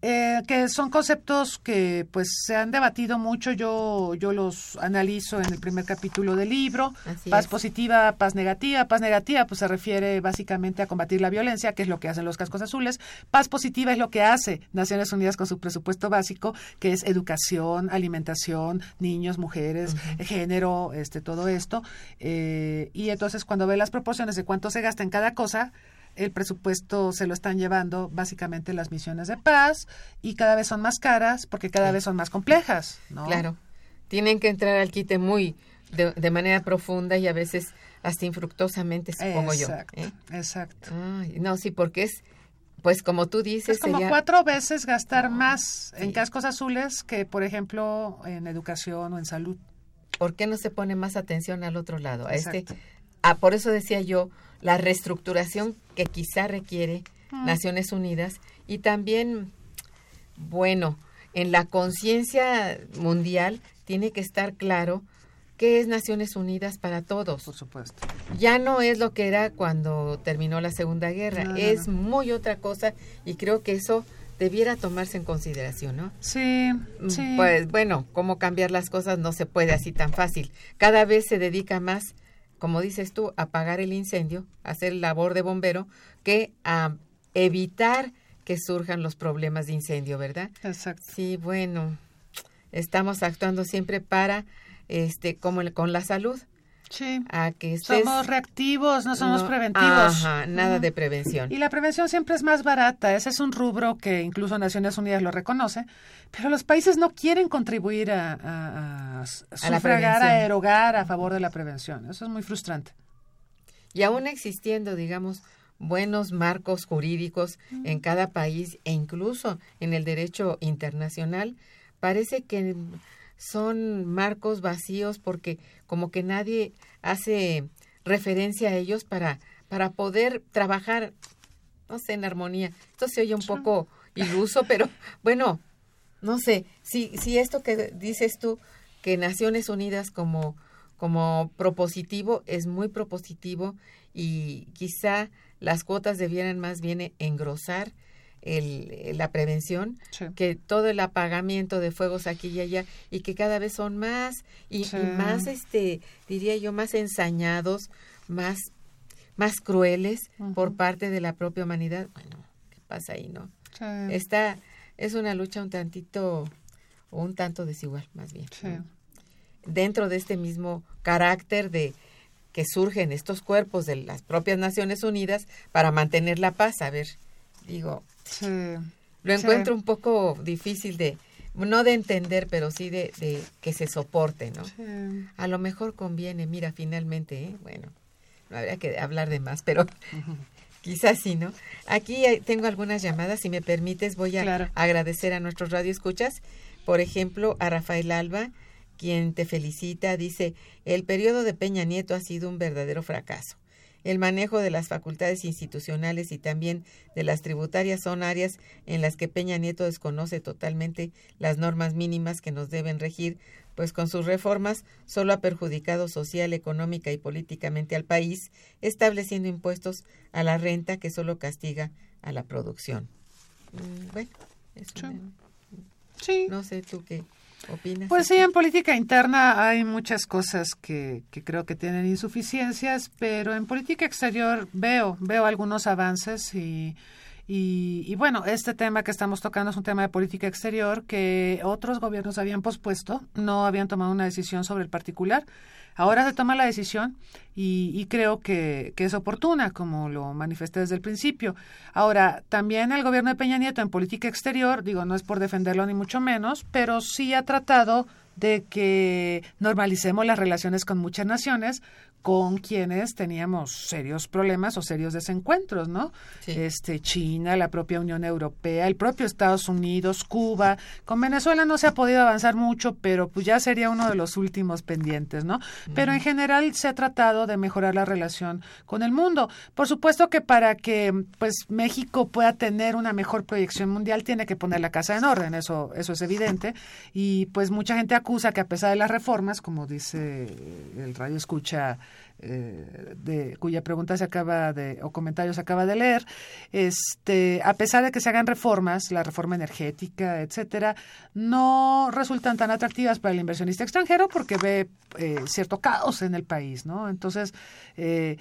eh, que son conceptos que pues se han debatido mucho. Yo yo los analizo en el primer capítulo del libro. Así paz es. positiva paz negativa. Paz negativa pues se refiere básicamente a combatir la violencia que es lo que hacen los cascos azules. Paz positiva es lo que hace Naciones Unidas con su presupuesto básico que es educación alimentación niños mujeres género este todo esto eh, y entonces cuando ve las proporciones de cuánto se gasta en cada cosa el presupuesto se lo están llevando básicamente las misiones de paz y cada vez son más caras porque cada vez son más complejas, ¿no? Claro. Tienen que entrar al quite muy de, de manera profunda y a veces hasta infructuosamente, supongo exacto, yo. ¿eh? exacto. Ay, no, sí, porque es, pues como tú dices, Es como cuatro veces gastar más en cascos azules que, por ejemplo, en educación o en salud. ¿Por qué no se pone más atención al otro lado? A este, ah, por eso decía yo, la reestructuración que quizá requiere Mm. Naciones Unidas y también, bueno, en la conciencia mundial tiene que estar claro qué es Naciones Unidas para todos. Por supuesto. Ya no es lo que era cuando terminó la Segunda Guerra, No, no, es no. muy otra cosa y creo que eso debiera tomarse en consideración, ¿no? Sí, Mm, sí. Pues bueno, cómo cambiar las cosas no se puede así tan fácil. Cada vez se dedica más, como dices tú, a apagar el incendio, a hacer labor de bombero, que a evitar que surjan los problemas de incendio, ¿verdad? Exacto. Sí, bueno, estamos actuando siempre para, este, como el- con la salud, Sí. a que estés... Somos reactivos, no somos no- preventivos. Ajá, nada de prevención. Y la prevención siempre es más barata. Ese es un rubro que incluso Naciones Unidas lo reconoce. Pero los países no quieren contribuir a, a, a A sufragar, a prevención. erogar a favor de la prevención. Eso es muy frustrante. Y aún existiendo, digamos, buenos marcos jurídicos en cada país e incluso en el derecho internacional, parece que son marcos vacíos porque como que nadie hace referencia a ellos para, para poder trabajar, no sé, en armonía. Esto se oye un poco iluso, pero bueno, no sé, si, si esto que dices tú, que Naciones Unidas como, como propositivo es muy propositivo y quizá las cuotas debieran más bien engrosar el, la prevención, que todo el apagamiento de fuegos aquí y allá y que cada vez son más y, más, este, diría yo, más ensañados, más, más crueles por parte de la propia humanidad. Bueno, ¿qué pasa ahí, no? Está, es una lucha un tantito, un tanto desigual, más bien. Dentro de este mismo carácter de que surgen estos cuerpos de las propias Naciones Unidas para mantener la paz. A ver, digo, lo encuentro un poco difícil de, no de entender, pero sí de, de que se soporte, ¿no? A lo mejor conviene, mira, finalmente, ¿eh? bueno, no habría que hablar de más, pero quizás sí, ¿no? Aquí tengo algunas llamadas, si me permites, voy a agradecer a nuestros radioescuchas, por ejemplo, a Rafael Alba, quien te felicita, dice, el periodo de Peña Nieto ha sido un verdadero fracaso. El manejo de las facultades institucionales y también de las tributarias son áreas en las que Peña Nieto desconoce totalmente las normas mínimas que nos deben regir, pues con sus reformas solo ha perjudicado social, económica y políticamente al país, estableciendo impuestos a la renta que solo castiga a la producción. Mm, bueno, eso sí. no sé tú qué. Pues sí, en política interna hay muchas cosas que, que, creo que tienen insuficiencias, pero en política exterior veo, veo algunos avances y, y, y, bueno, este tema que estamos tocando es un tema de política exterior que otros gobiernos habían pospuesto, no habían tomado una decisión sobre el particular. Ahora se toma la decisión y, creo que, es oportuna, como lo manifesté desde el principio. Ahora, también el gobierno de Peña Nieto en política exterior, digo, no es por defenderlo ni mucho menos, pero sí ha tratado de que normalicemos las relaciones con muchas naciones con quienes teníamos serios problemas o serios desencuentros, ¿no? Este China, la propia Unión Europea, el propio Estados Unidos, Cuba, con Venezuela no se ha podido avanzar mucho, pero pues ya sería uno de los últimos pendientes, ¿no? Pero en general se ha tratado de mejorar la relación con el mundo. Por supuesto que para que pues México pueda tener una mejor proyección mundial tiene que poner la casa en orden, eso eso es evidente y pues mucha gente acusa que a pesar de las reformas, como dice el radio escucha eh, cuya pregunta se acaba de, o comentario se acaba de leer, este, a pesar de que se hagan reformas, la reforma energética, etcétera, no resultan tan atractivas para el inversionista extranjero porque ve eh, cierto caos en el país, ¿no? Entonces, eh,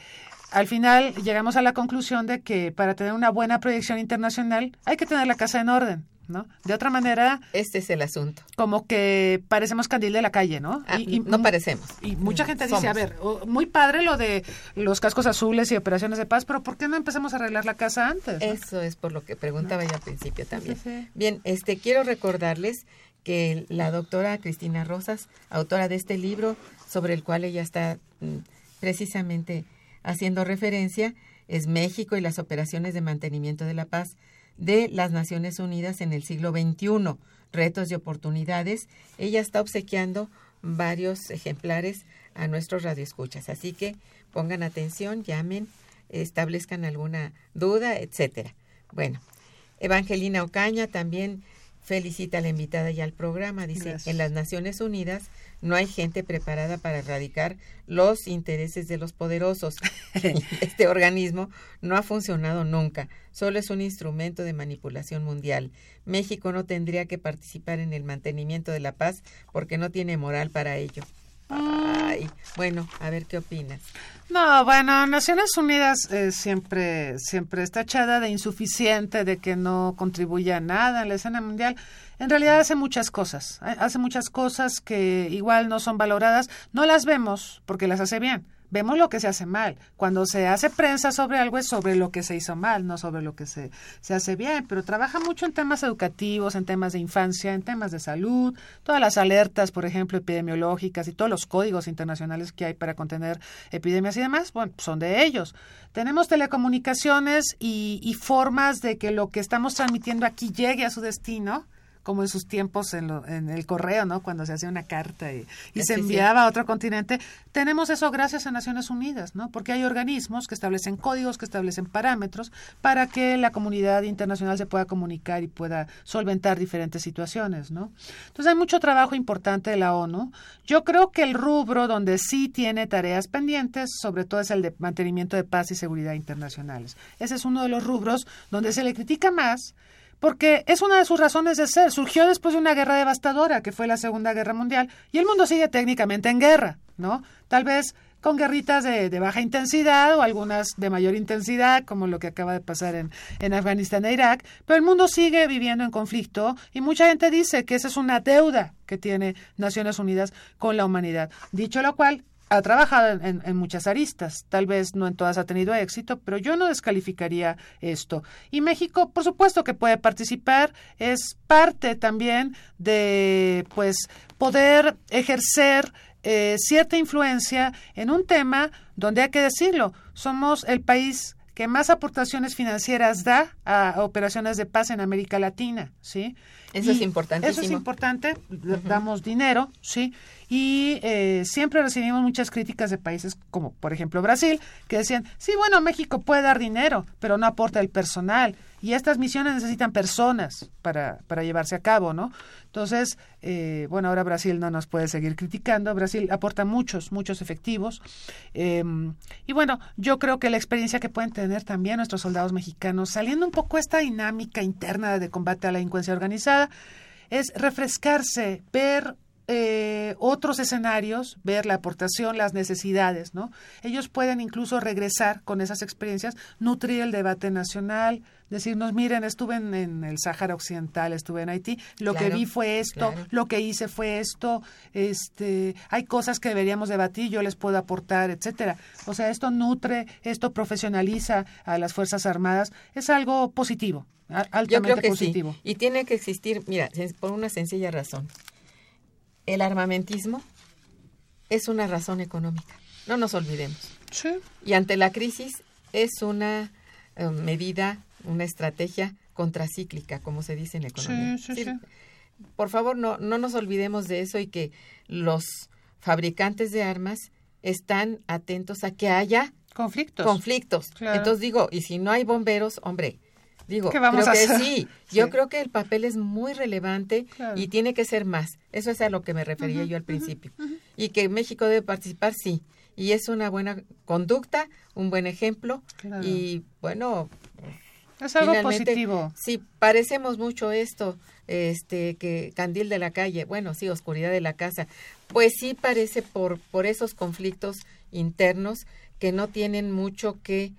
al final llegamos a la conclusión de que para tener una buena proyección internacional hay que tener la casa en orden. ¿No? De otra manera... Este es el asunto. Como que parecemos candil de la calle, ¿no? Ah, y, no parecemos. Y mucha gente dice, a ver, muy padre lo de los cascos azules y operaciones de paz, pero ¿por qué no empezamos a arreglar la casa antes? Eso es por lo que preguntaba yo al principio también. Bien, este quiero recordarles que la doctora Cristina Rosas, autora de este libro sobre el cual ella está mm, precisamente haciendo referencia, es México y las operaciones de mantenimiento de la paz de las Naciones Unidas en el siglo XXI, retos y oportunidades. Ella está obsequiando varios ejemplares a nuestros radioescuchas, así que pongan atención, llamen, establezcan alguna duda, etcétera. Bueno, Evangelina Ocaña también felicita a la invitada y al programa. Dice, en las Naciones Unidas no hay gente preparada para erradicar los intereses de los poderosos. este organismo no ha funcionado nunca, solo es un instrumento de manipulación mundial. México no tendría que participar en el mantenimiento de la paz porque no tiene moral para ello. Ay, bueno, a ver qué opinas. No, bueno, Naciones Unidas eh, siempre, siempre está echada de insuficiente, de que no contribuye a nada en la escena mundial. En realidad hace muchas cosas, hace muchas cosas que igual no son valoradas, no las vemos porque las hace bien vemos lo que se hace mal. Cuando se hace prensa sobre algo es sobre lo que se hizo mal, no sobre lo que se, se hace bien. Pero trabaja mucho en temas educativos, en temas de infancia, en temas de salud, todas las alertas, por ejemplo, epidemiológicas y todos los códigos internacionales que hay para contener epidemias y demás, bueno, son de ellos. Tenemos telecomunicaciones y, y formas de que lo que estamos transmitiendo aquí llegue a su destino como en sus tiempos en, lo, en el correo, ¿no? Cuando se hacía una carta y, se sí. enviaba a otro continente. Tenemos eso gracias a Naciones Unidas, ¿no? Porque hay organismos que establecen códigos, que establecen parámetros para que la comunidad internacional se pueda comunicar y pueda solventar diferentes situaciones, ¿no? Entonces hay mucho trabajo importante de la ONU. Yo creo que el rubro donde sí tiene tareas pendientes, sobre todo es el de mantenimiento de paz y seguridad internacionales. Ese es uno de los rubros donde se le critica más porque es una de sus razones de ser. Surgió después de una guerra devastadora, que fue la Segunda Guerra Mundial, y el mundo sigue técnicamente en guerra, ¿no? Tal vez con guerritas de, baja intensidad o algunas de mayor intensidad, como lo que acaba de pasar en, en Afganistán e Irak, pero el mundo sigue viviendo en conflicto y mucha gente dice que esa es una deuda que tiene Naciones Unidas con la humanidad. Dicho lo cual, ha trabajado en, muchas aristas, tal vez no en todas ha tenido éxito, pero yo no descalificaría esto. Y México, por supuesto que puede participar, es parte también de pues poder ejercer eh, cierta influencia en un tema donde hay que decirlo, somos el país que más aportaciones financieras da a operaciones de paz en América Latina, ¿sí? Eso es importantísimo. Eso es importante, damos dinero, ¿sí? Y eh, siempre recibimos muchas críticas de países como, por ejemplo, Brasil, que decían, sí, bueno, México puede dar dinero, pero no aporta el personal. Y estas misiones necesitan personas para, para llevarse a cabo, ¿no? Entonces, eh, bueno, ahora Brasil no nos puede seguir criticando. Brasil aporta muchos, muchos efectivos. Eh, y bueno, yo creo que la experiencia que pueden tener también nuestros soldados mexicanos, saliendo un poco esta dinámica interna de combate a la delincuencia organizada, es refrescarse, ver eh, otros escenarios, ver la aportación, las necesidades, ¿no? Ellos pueden incluso regresar con esas experiencias, nutrir el debate nacional, decirnos, miren, estuve en, en el Sáhara Occidental, estuve en Haití, lo que vi fue esto, claro. lo que hice fue esto, este, hay cosas que deberíamos debatir, yo les puedo aportar, etcétera. O sea, esto nutre, esto profesionaliza a las Fuerzas Armadas, es algo positivo, altamente Yo creo que positivo. sí. Y tiene que existir, mira, por una sencilla razón. El armamentismo es una razón económica. No nos olvidemos. Sí. Y ante la crisis es una eh, medida, una estrategia contracíclica, como se dice en la economía. Sí, sí. Por favor, no, no nos olvidemos de eso y que los fabricantes de armas están atentos a que haya Conflictos. conflictos. Claro. Entonces digo, y si no hay bomberos, hombre, digo, ¿Qué vamos creo a que hacer? sí, yo creo que el papel es muy relevante Claro. y tiene que ser más. Eso es a lo que me refería yo al principio. Y que México debe participar, sí. Y es una buena conducta, un buen ejemplo. Claro. Y bueno, Es algo finalmente, positivo. Sí, parecemos mucho esto, este, que candil de la calle, bueno, sí, oscuridad de la casa. Pues sí parece por, por esos conflictos internos que no tienen mucho que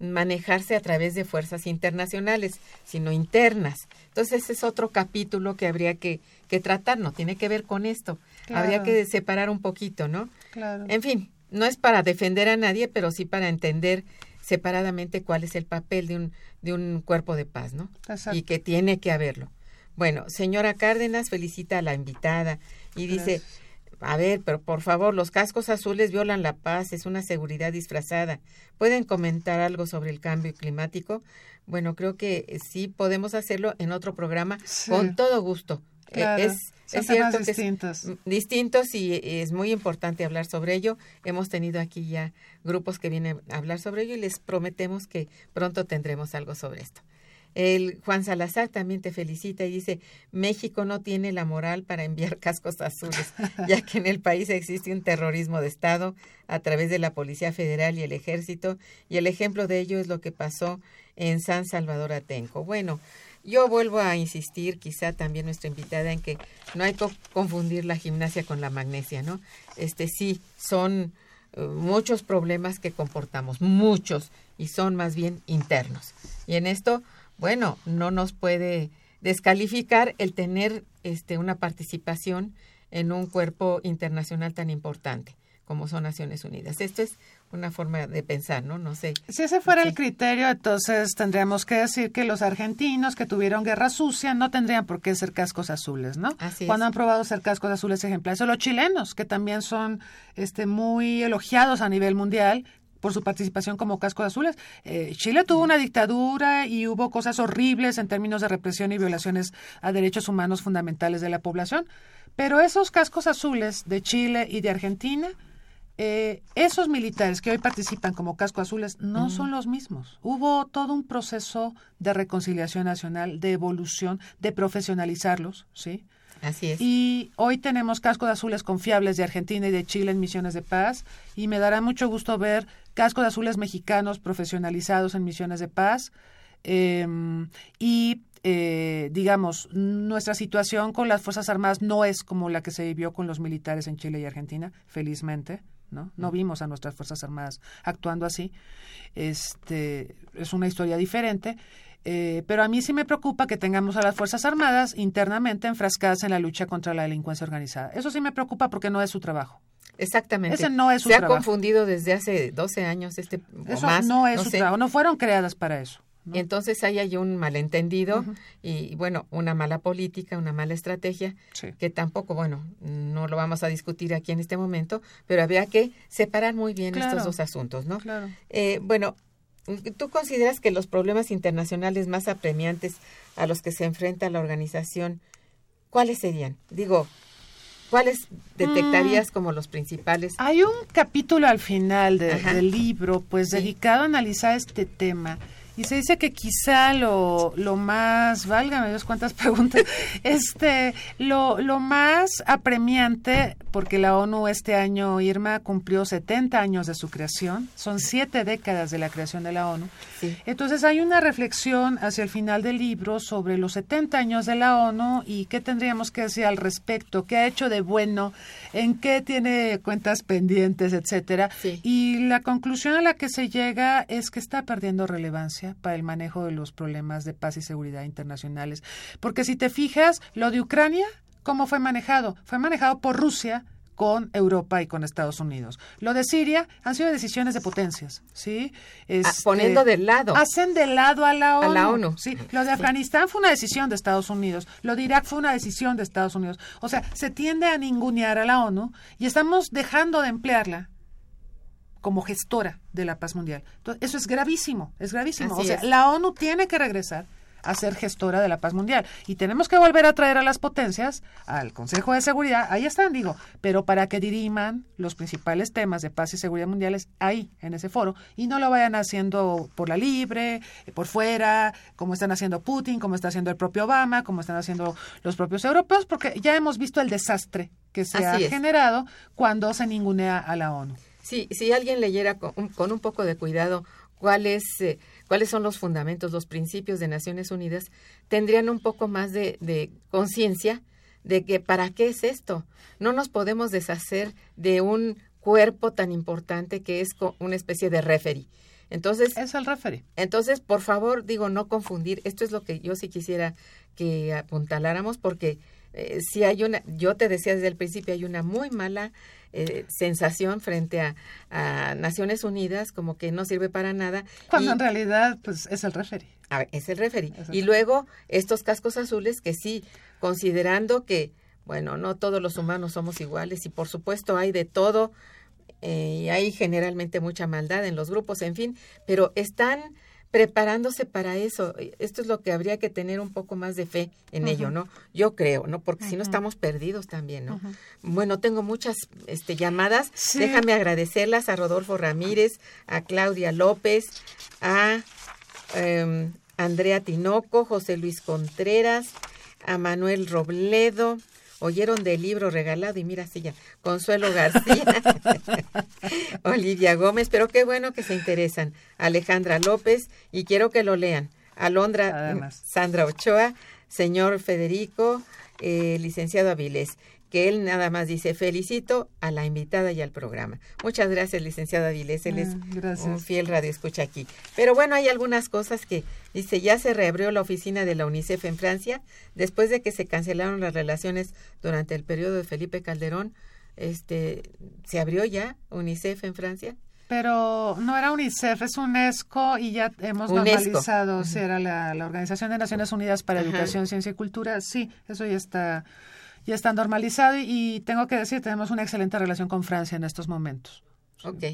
manejarse a través de fuerzas internacionales, sino internas. Entonces ese es otro capítulo que habría que, que tratar, no tiene que ver con esto. Habría que separar un poquito, ¿no? Claro. En fin, no es para defender a nadie, pero sí para entender separadamente cuál es el papel de un, de un cuerpo de paz, ¿no? Exacto. Y que tiene que haberlo. Bueno, señora Cárdenas felicita a la invitada y dice. A ver, pero por favor, los cascos azules violan la paz, es una seguridad disfrazada. ¿Pueden comentar algo sobre el cambio climático? Bueno, creo que eh, sí podemos hacerlo en otro programa Sí. con todo gusto. Eh, Claro, es, son es temas cierto que es- distintos. y es muy importante hablar sobre ello. Hemos tenido aquí ya grupos que vienen a hablar sobre ello y les prometemos que pronto tendremos algo sobre esto. El Juan Salazar también te felicita y dice, México no tiene la moral para enviar cascos azules, ya que en el país existe un terrorismo de Estado a través de la Policía Federal y el Ejército, y el ejemplo de ello es lo que pasó en San Salvador Atenco. Bueno, yo vuelvo a insistir, quizá también nuestra invitada, en que no hay que confundir la gimnasia con la magnesia, ¿no? Este sí, son eh, muchos problemas que comportamos, muchos, y son más bien internos. Y en esto, bueno, no nos puede descalificar el tener este una participación en un cuerpo internacional tan importante como son Naciones Unidas. Esto es una forma de pensar, ¿no? No sé. Si ese fuera el criterio, entonces tendríamos que decir que los argentinos que tuvieron guerra sucia no tendrían por qué ser cascos azules, ¿no? Así es. Cuando han probado ser cascos azules ejemplares. O los chilenos, que también son este, muy elogiados a nivel mundial, por su participación como cascos azules. Eh, Chile tuvo una dictadura y hubo cosas horribles en términos de represión y violaciones a derechos humanos fundamentales de la población, pero esos cascos azules de Chile y de Argentina, eh, esos militares que hoy participan como cascos azules no son los mismos. Hubo todo un proceso de reconciliación nacional, de evolución, de profesionalizarlos, ¿sí? Así es. Y hoy tenemos cascos azules confiables de Argentina y de Chile en misiones de paz y me dará mucho gusto ver cascos azules mexicanos profesionalizados en misiones de paz. Em, y eh, digamos, nuestra situación con las Fuerzas Armadas no es como la que se vivió con los militares en Chile y Argentina, felizmente. ¿no? No vimos a nuestras Fuerzas Armadas actuando así. Este, es una historia diferente. Eh, pero a mí sí me preocupa que tengamos a las Fuerzas Armadas internamente enfrascadas en la lucha contra la delincuencia organizada. Eso sí me preocupa porque no es su trabajo. Exactamente. Ese no es su Se trabajo. ha confundido desde hace 12 años este o Eso más. no es su sé. trabajo. No fueron creadas para eso. ¿no? Entonces ahí hay un malentendido y bueno, una mala política, una mala estrategia Sí. que tampoco, bueno, no lo vamos a discutir aquí en este momento, pero habría que separar muy bien Claro. estos dos asuntos, ¿no? Claro. Eh, bueno, ¿tú consideras que los problemas internacionales más apremiantes a los que se enfrenta la organización, cuáles serían? Digo, ¿cuáles detectarías como los principales? Hay un capítulo al final de- del libro, pues Sí. dedicado a analizar este tema. Y se dice que quizá lo, lo más, válgame Dios, cuántas preguntas, este, lo, lo más apremiante, porque la ONU este año, Irma, cumplió 70 años de su creación, son siete décadas de la creación de la ONU. Sí. Entonces hay una reflexión hacia el final del libro sobre los 70 años de la ONU y qué tendríamos que decir al respecto, qué ha hecho de bueno, en qué tiene cuentas pendientes, etcétera. Sí. Y la conclusión a la que se llega es que está perdiendo relevancia para el manejo de los problemas de paz y seguridad internacionales. Porque si te fijas, lo de Ucrania, ¿cómo fue manejado? Fue manejado por Rusia con Europa y con Estados Unidos. Lo de Siria han sido decisiones de potencias, ¿sí? Ah, Este, poniendo de lado. Hacen de lado a la A ONU. la ONU. Sí, lo de Afganistán fue una decisión de Estados Unidos, lo de Irak fue una decisión de Estados Unidos. O sea, se tiende a ningunear a la ONU y estamos dejando de emplearla como gestora de la paz mundial. Entonces, eso es gravísimo, es gravísimo. Así o sea, es. la ONU tiene que regresar a ser gestora de la paz mundial y tenemos que volver a traer a las potencias al Consejo de Seguridad, ahí están, digo, pero para que diriman los principales temas de paz y seguridad mundiales ahí, en ese foro, y no lo vayan haciendo por la libre, eh, por fuera, como están haciendo Putin, como está haciendo el propio Obama, como están haciendo los propios europeos, porque ya hemos visto el desastre que se Así ha es. generado cuando se ningunea a la ONU. Sí, si alguien leyera con un, con un poco de cuidado cuáles eh, cuáles son los fundamentos, los principios de Naciones Unidas, tendrían un poco más de, de conciencia de que para qué es esto. No nos podemos deshacer de un cuerpo tan importante que es una especie de referee. Entonces, Es el referee. entonces, por favor, digo, no confundir. Esto es lo que yo sí quisiera que apuntaláramos, porque eh, si hay una, yo te decía desde el principio, hay una muy mala eh, sensación frente a, a Naciones Unidas, como que no sirve para nada. Cuando y- en realidad, pues, es el referee. a ver, es el referee. Es el Y luego estos cascos azules que sí, considerando que, bueno, no todos los humanos somos iguales y por supuesto hay de todo eh, y hay generalmente mucha maldad en los grupos, en fin, pero están preparándose para eso. Esto es lo que habría que tener un poco más de fe en ello, ¿no? Yo creo, ¿no? Porque si no estamos perdidos también, ¿no? Bueno, tengo muchas este, llamadas. Sí. Déjame agradecerlas a Rodolfo Ramírez, a Claudia López, a em, Andrea Tinoco, José Luis Contreras, a Manuel Robledo. Oyeron del libro regalado y mira, sí, ya, Consuelo García, Olivia Gómez, pero qué bueno que se interesan. Alejandra López, y quiero que lo lean. Alondra Además. Sandra Ochoa, señor Federico, eh, licenciado Avilés, que él nada más dice, felicito a la invitada y al programa. Muchas gracias, licenciado Avilés, él es Ah, gracias. un fiel radio escucha aquí. Pero bueno, hay algunas cosas que dice, ya se reabrió la oficina de la UNICEF en Francia, después de que se cancelaron las relaciones durante el periodo de Felipe Calderón, este, ¿se abrió ya UNICEF en Francia? Pero no era UNICEF, es UNESCO y ya hemos UNESCO. normalizado, era la, la Organización de Naciones Unidas para Ajá. Educación, Ciencia y Cultura. Sí, eso ya está, ya está normalizado y, tengo que decir, tenemos una excelente relación con Francia en estos momentos. Ok.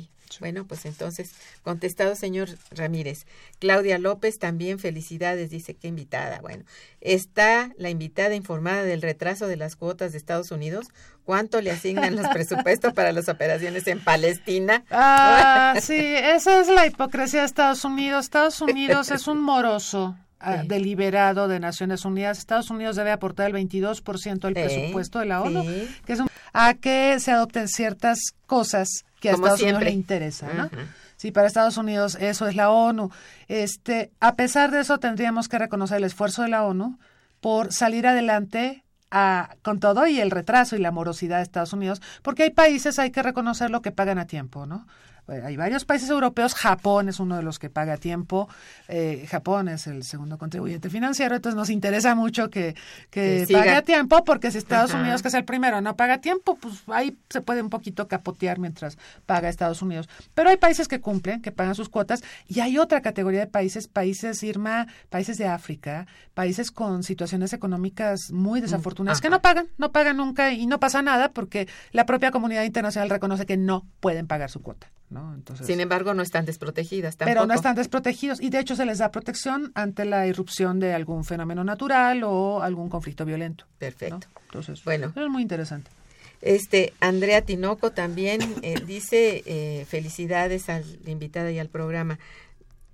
Bueno, pues entonces, contestado, señor Ramírez. Claudia López, también felicidades, dice que invitada. Bueno, ¿está la invitada informada del retraso de las cuotas de Estados Unidos? ¿Cuánto le asignan los presupuestos para las operaciones en Palestina? Ah, sí, esa es la hipocresía de Estados Unidos. Estados Unidos es un moroso. Ah, deliberado de Naciones Unidas. Estados Unidos debe aportar el 22% del Sí, presupuesto de la ONU, que es un- a que se adopten ciertas cosas que a Como Estados siempre. Unidos le interesan, ¿no? Ajá. Sí, para Estados Unidos eso es la ONU. Este, a pesar de eso, tendríamos que reconocer el esfuerzo de la ONU por salir adelante a- con todo y el retraso y la morosidad de Estados Unidos, porque hay países, hay que reconocerlo, que pagan a tiempo, ¿no? Eh, Hay varios países europeos, Japón es uno de los que paga a tiempo, eh, Japón es el segundo contribuyente financiero, entonces nos interesa mucho que, que Que siga. pague a tiempo, porque si Estados Ajá. Unidos, que es el primero, no paga a tiempo, pues ahí se puede un poquito capotear mientras paga Estados Unidos. Pero hay países que cumplen, que pagan sus cuotas, y hay otra categoría de países, países, Irma, países de África, países con situaciones económicas muy desafortunadas, que Mm, no pagan, no pagan nunca y no pasa nada porque la propia comunidad internacional reconoce que no pueden pagar su cuota, ¿no? Entonces, Sin embargo, no están desprotegidas tampoco. pero no están desprotegidos y de hecho se les da protección ante la irrupción de algún fenómeno natural o algún conflicto violento. ¿no? Perfecto. Entonces, Bueno. es muy interesante. Este, Andrea Tinoco también eh, dice eh, felicidades a la invitada y al programa.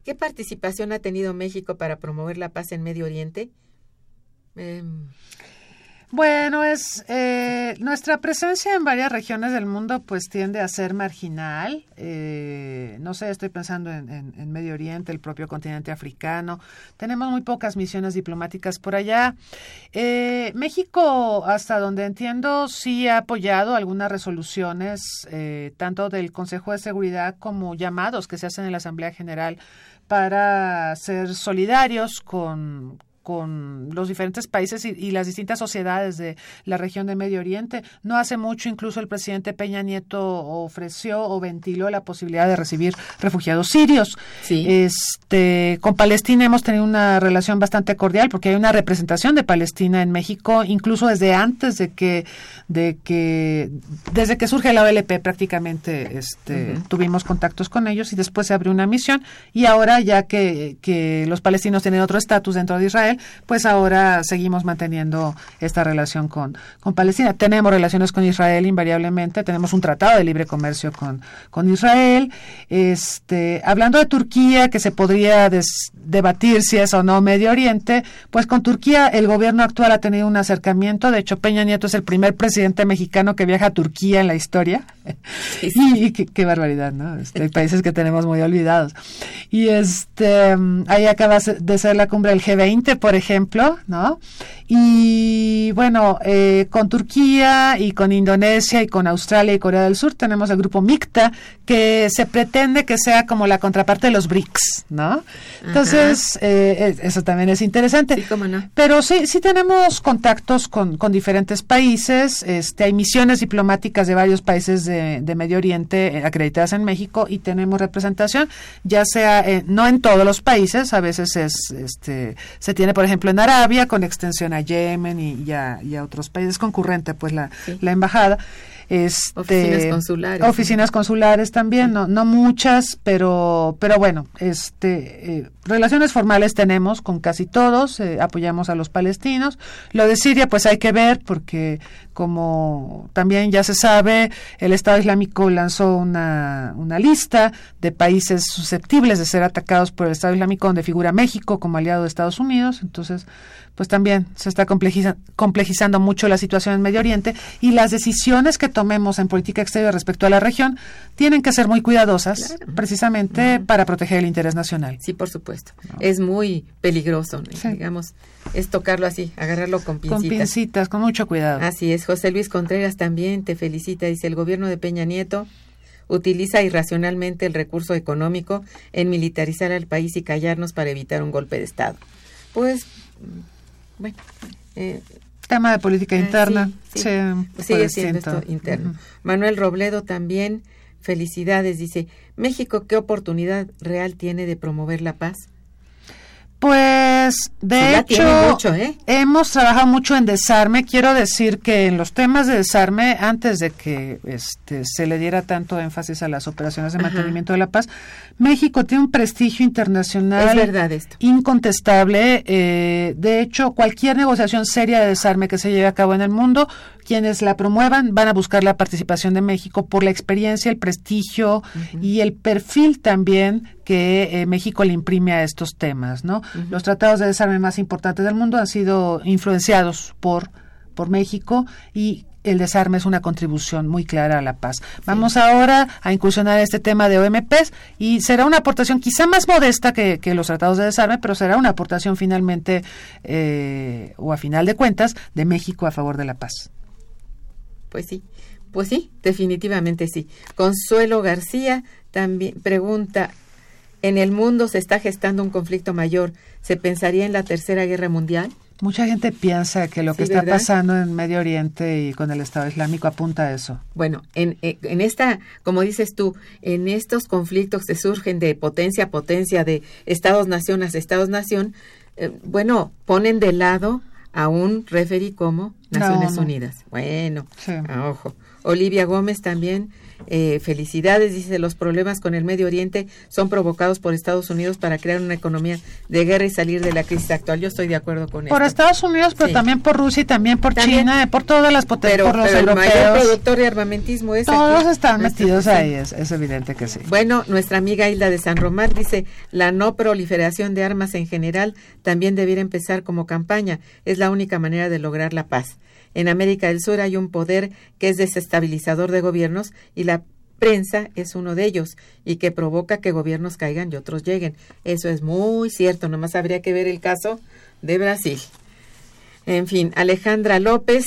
¿Qué participación ha tenido México para promover la paz en Medio Oriente? Em, Bueno, es eh, nuestra presencia en varias regiones del mundo pues tiende a ser marginal. Eh, no sé, estoy pensando en, en- Medio Oriente, el propio continente africano. Tenemos muy pocas misiones diplomáticas por allá. Eh, México, hasta donde entiendo, sí ha apoyado algunas resoluciones, eh, tanto del Consejo de Seguridad como llamados que se hacen en la Asamblea General para ser solidarios con con los diferentes países y, y las distintas sociedades de la región de Medio Oriente. No hace mucho incluso el presidente Peña Nieto ofreció o ventiló la posibilidad de recibir refugiados sirios. Sí. Este, con Palestina hemos tenido una relación bastante cordial porque hay una representación de Palestina en México incluso desde antes de que de que desde que surge la OLP prácticamente este tuvimos contactos con ellos y después se abrió una misión y ahora ya que, que los palestinos tienen otro estatus dentro de Israel, pues ahora seguimos manteniendo esta relación con, con Palestina. Tenemos relaciones con Israel invariablemente, tenemos un tratado de libre comercio con, con Israel. Este, hablando de Turquía, que se podría des- debatir si es o no Medio Oriente, pues con Turquía el gobierno actual ha tenido un acercamiento. De hecho, Peña Nieto es el primer presidente mexicano que viaja a Turquía en la historia. y, y qué, qué barbaridad, ¿no? Este, hay países que tenemos muy olvidados. Y este, mm, ahí acaba de ser la cumbre del G20, por ejemplo, ¿no? Y bueno, eh, con Turquía y con Indonesia y con Australia y Corea del Sur tenemos el grupo MICTA, que se pretende que sea como la contraparte de los BRICS, ¿no? Entonces, eh, eso también es interesante. Sí, cómo no. Pero sí, sí tenemos contactos con, con diferentes países. Este, hay misiones diplomáticas de varios países de, de Medio Oriente eh, acreditadas en México y tenemos representación, ya sea eh, no en todos los países, a veces es, este, se tiene, por ejemplo, en Arabia con extensión a Yemen y, y a, y a otros países concurrente, pues la, Sí. la embajada. Este, Oficinas consulares. Oficinas consulares también, no, no muchas, pero, pero bueno, este, eh, relaciones formales tenemos con casi todos, eh, apoyamos a los palestinos. Lo de Siria, pues hay que ver, porque como también ya se sabe, el Estado Islámico lanzó una, una lista de países susceptibles de ser atacados por el Estado Islámico, donde figura México como aliado de Estados Unidos. Entonces, pues también se está complejiza- complejizando mucho la situación en Medio Oriente y las decisiones que tomemos en política exterior respecto a la región tienen que ser muy cuidadosas, Claro. precisamente para proteger el interés nacional. Sí, por supuesto. Es muy peligroso, digamos, es tocarlo así, agarrarlo con Con pincitas. pincitas, con mucho cuidado. Así es, José Luis Contreras también te felicita, dice el gobierno de Peña Nieto utiliza irracionalmente el recurso económico en militarizar al país y callarnos para evitar un golpe de Estado. Pues, bueno, eh, Tema de política ah, interna. sí, sí, sigue siendo esto interno. Manuel Robledo también, felicidades, dice, México, ¿qué oportunidad real tiene de promover la paz? Pues Pues de hecho, ¿eh? hemos trabajado mucho en desarme. Quiero decir que en los temas de desarme, antes de que este, se le diera tanto énfasis a las operaciones de mantenimiento de la paz, México tiene un prestigio internacional incontestable. Eh, de hecho, cualquier negociación seria de desarme que se lleve a cabo en el mundo, quienes la promuevan van a buscar la participación de México por la experiencia, el prestigio y el perfil también que eh, México le imprime a estos temas, ¿no? Los tratados de desarme más importantes del mundo han sido influenciados por por México y el desarme es una contribución muy clara a la paz. Vamos ahora a incursionar este tema de OMPs y será una aportación quizá más modesta que, los tratados de desarme, pero será una aportación finalmente eh, o a final de cuentas de México a favor de la paz. Pues sí, pues sí, definitivamente sí. Consuelo García también pregunta, ¿en el mundo se está gestando un conflicto mayor? ¿Se pensaría en la Tercera Guerra Mundial? Mucha gente piensa que lo que está pasando en Medio Oriente y con el Estado Islámico apunta a eso. Bueno, en, en esta, como dices tú, en estos conflictos que surgen de potencia a potencia, de Estados-nación a Estados-nación, eh, bueno, ponen de lado a un referee como Naciones Unidas. Bueno, ojo. Olivia Gómez también eh, felicidades, dice, los problemas con el Medio Oriente son provocados por Estados Unidos para crear una economía de guerra y salir de la crisis actual. Yo estoy de acuerdo con eso. Por Estados Unidos, pero también por Rusia y también por China, por todas las potencias, por los pero el mayor productor de armamentismo es Todos están metidos ahí, es, es, evidente que sí. Bueno, nuestra amiga Hilda de San Román dice, la no proliferación de armas en general también debiera empezar como campaña. Es la única manera de lograr la paz. En América del Sur hay un poder que es desestabilizador de gobiernos y la prensa es uno de ellos y que provoca que gobiernos caigan y otros lleguen. Eso es muy cierto, nomás habría que ver el caso de Brasil. En fin, Alejandra López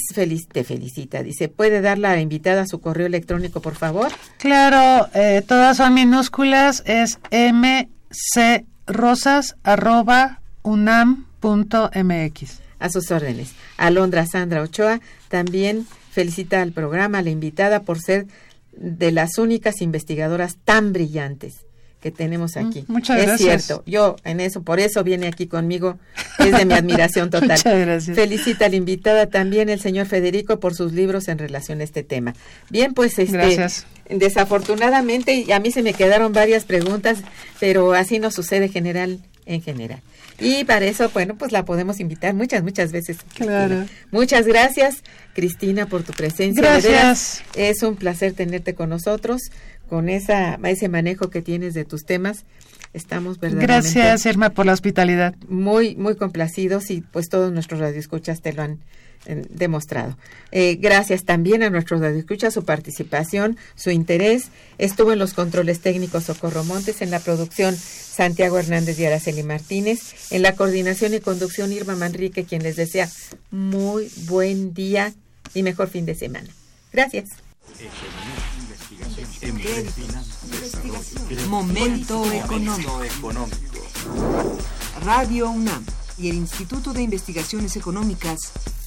te felicita. Dice, ¿puede dar la invitada su correo electrónico, por favor? Claro, eh, todas son minúsculas. Es mcrosas.unam.mx a sus órdenes. Alondra Sandra Ochoa también felicita al programa, a la invitada, por ser de las únicas investigadoras tan brillantes que tenemos mm, aquí. Muchas es cierto, yo en eso, por eso viene aquí conmigo, es de mi admiración total. Muchas gracias. Felicita a la invitada también el señor Federico por sus libros en relación a este tema. Bien, pues este gracias. desafortunadamente a mí se me quedaron varias preguntas, pero así no sucede general en general. Y para eso, bueno, pues la podemos invitar muchas, muchas veces. Claro. Muchas gracias, Cristina, por tu presencia. Gracias. es un placer tenerte con nosotros, con esa, ese manejo que tienes de tus temas. Estamos verdaderamente. Gracias, Irma, por la hospitalidad. Muy, muy complacidos y pues todos nuestros radioescuchas te lo han demostrado. Eh, gracias también a nuestros radioescuchas, su participación, su interés. Estuvo en los controles técnicos Socorro Montes, en la producción Santiago Hernández y Araceli Martínez, en la coordinación y conducción Irma Manrique, quien les desea muy buen día y mejor fin de semana. Gracias. Momento económico. Radio UNAM y el Instituto de Investigaciones Económicas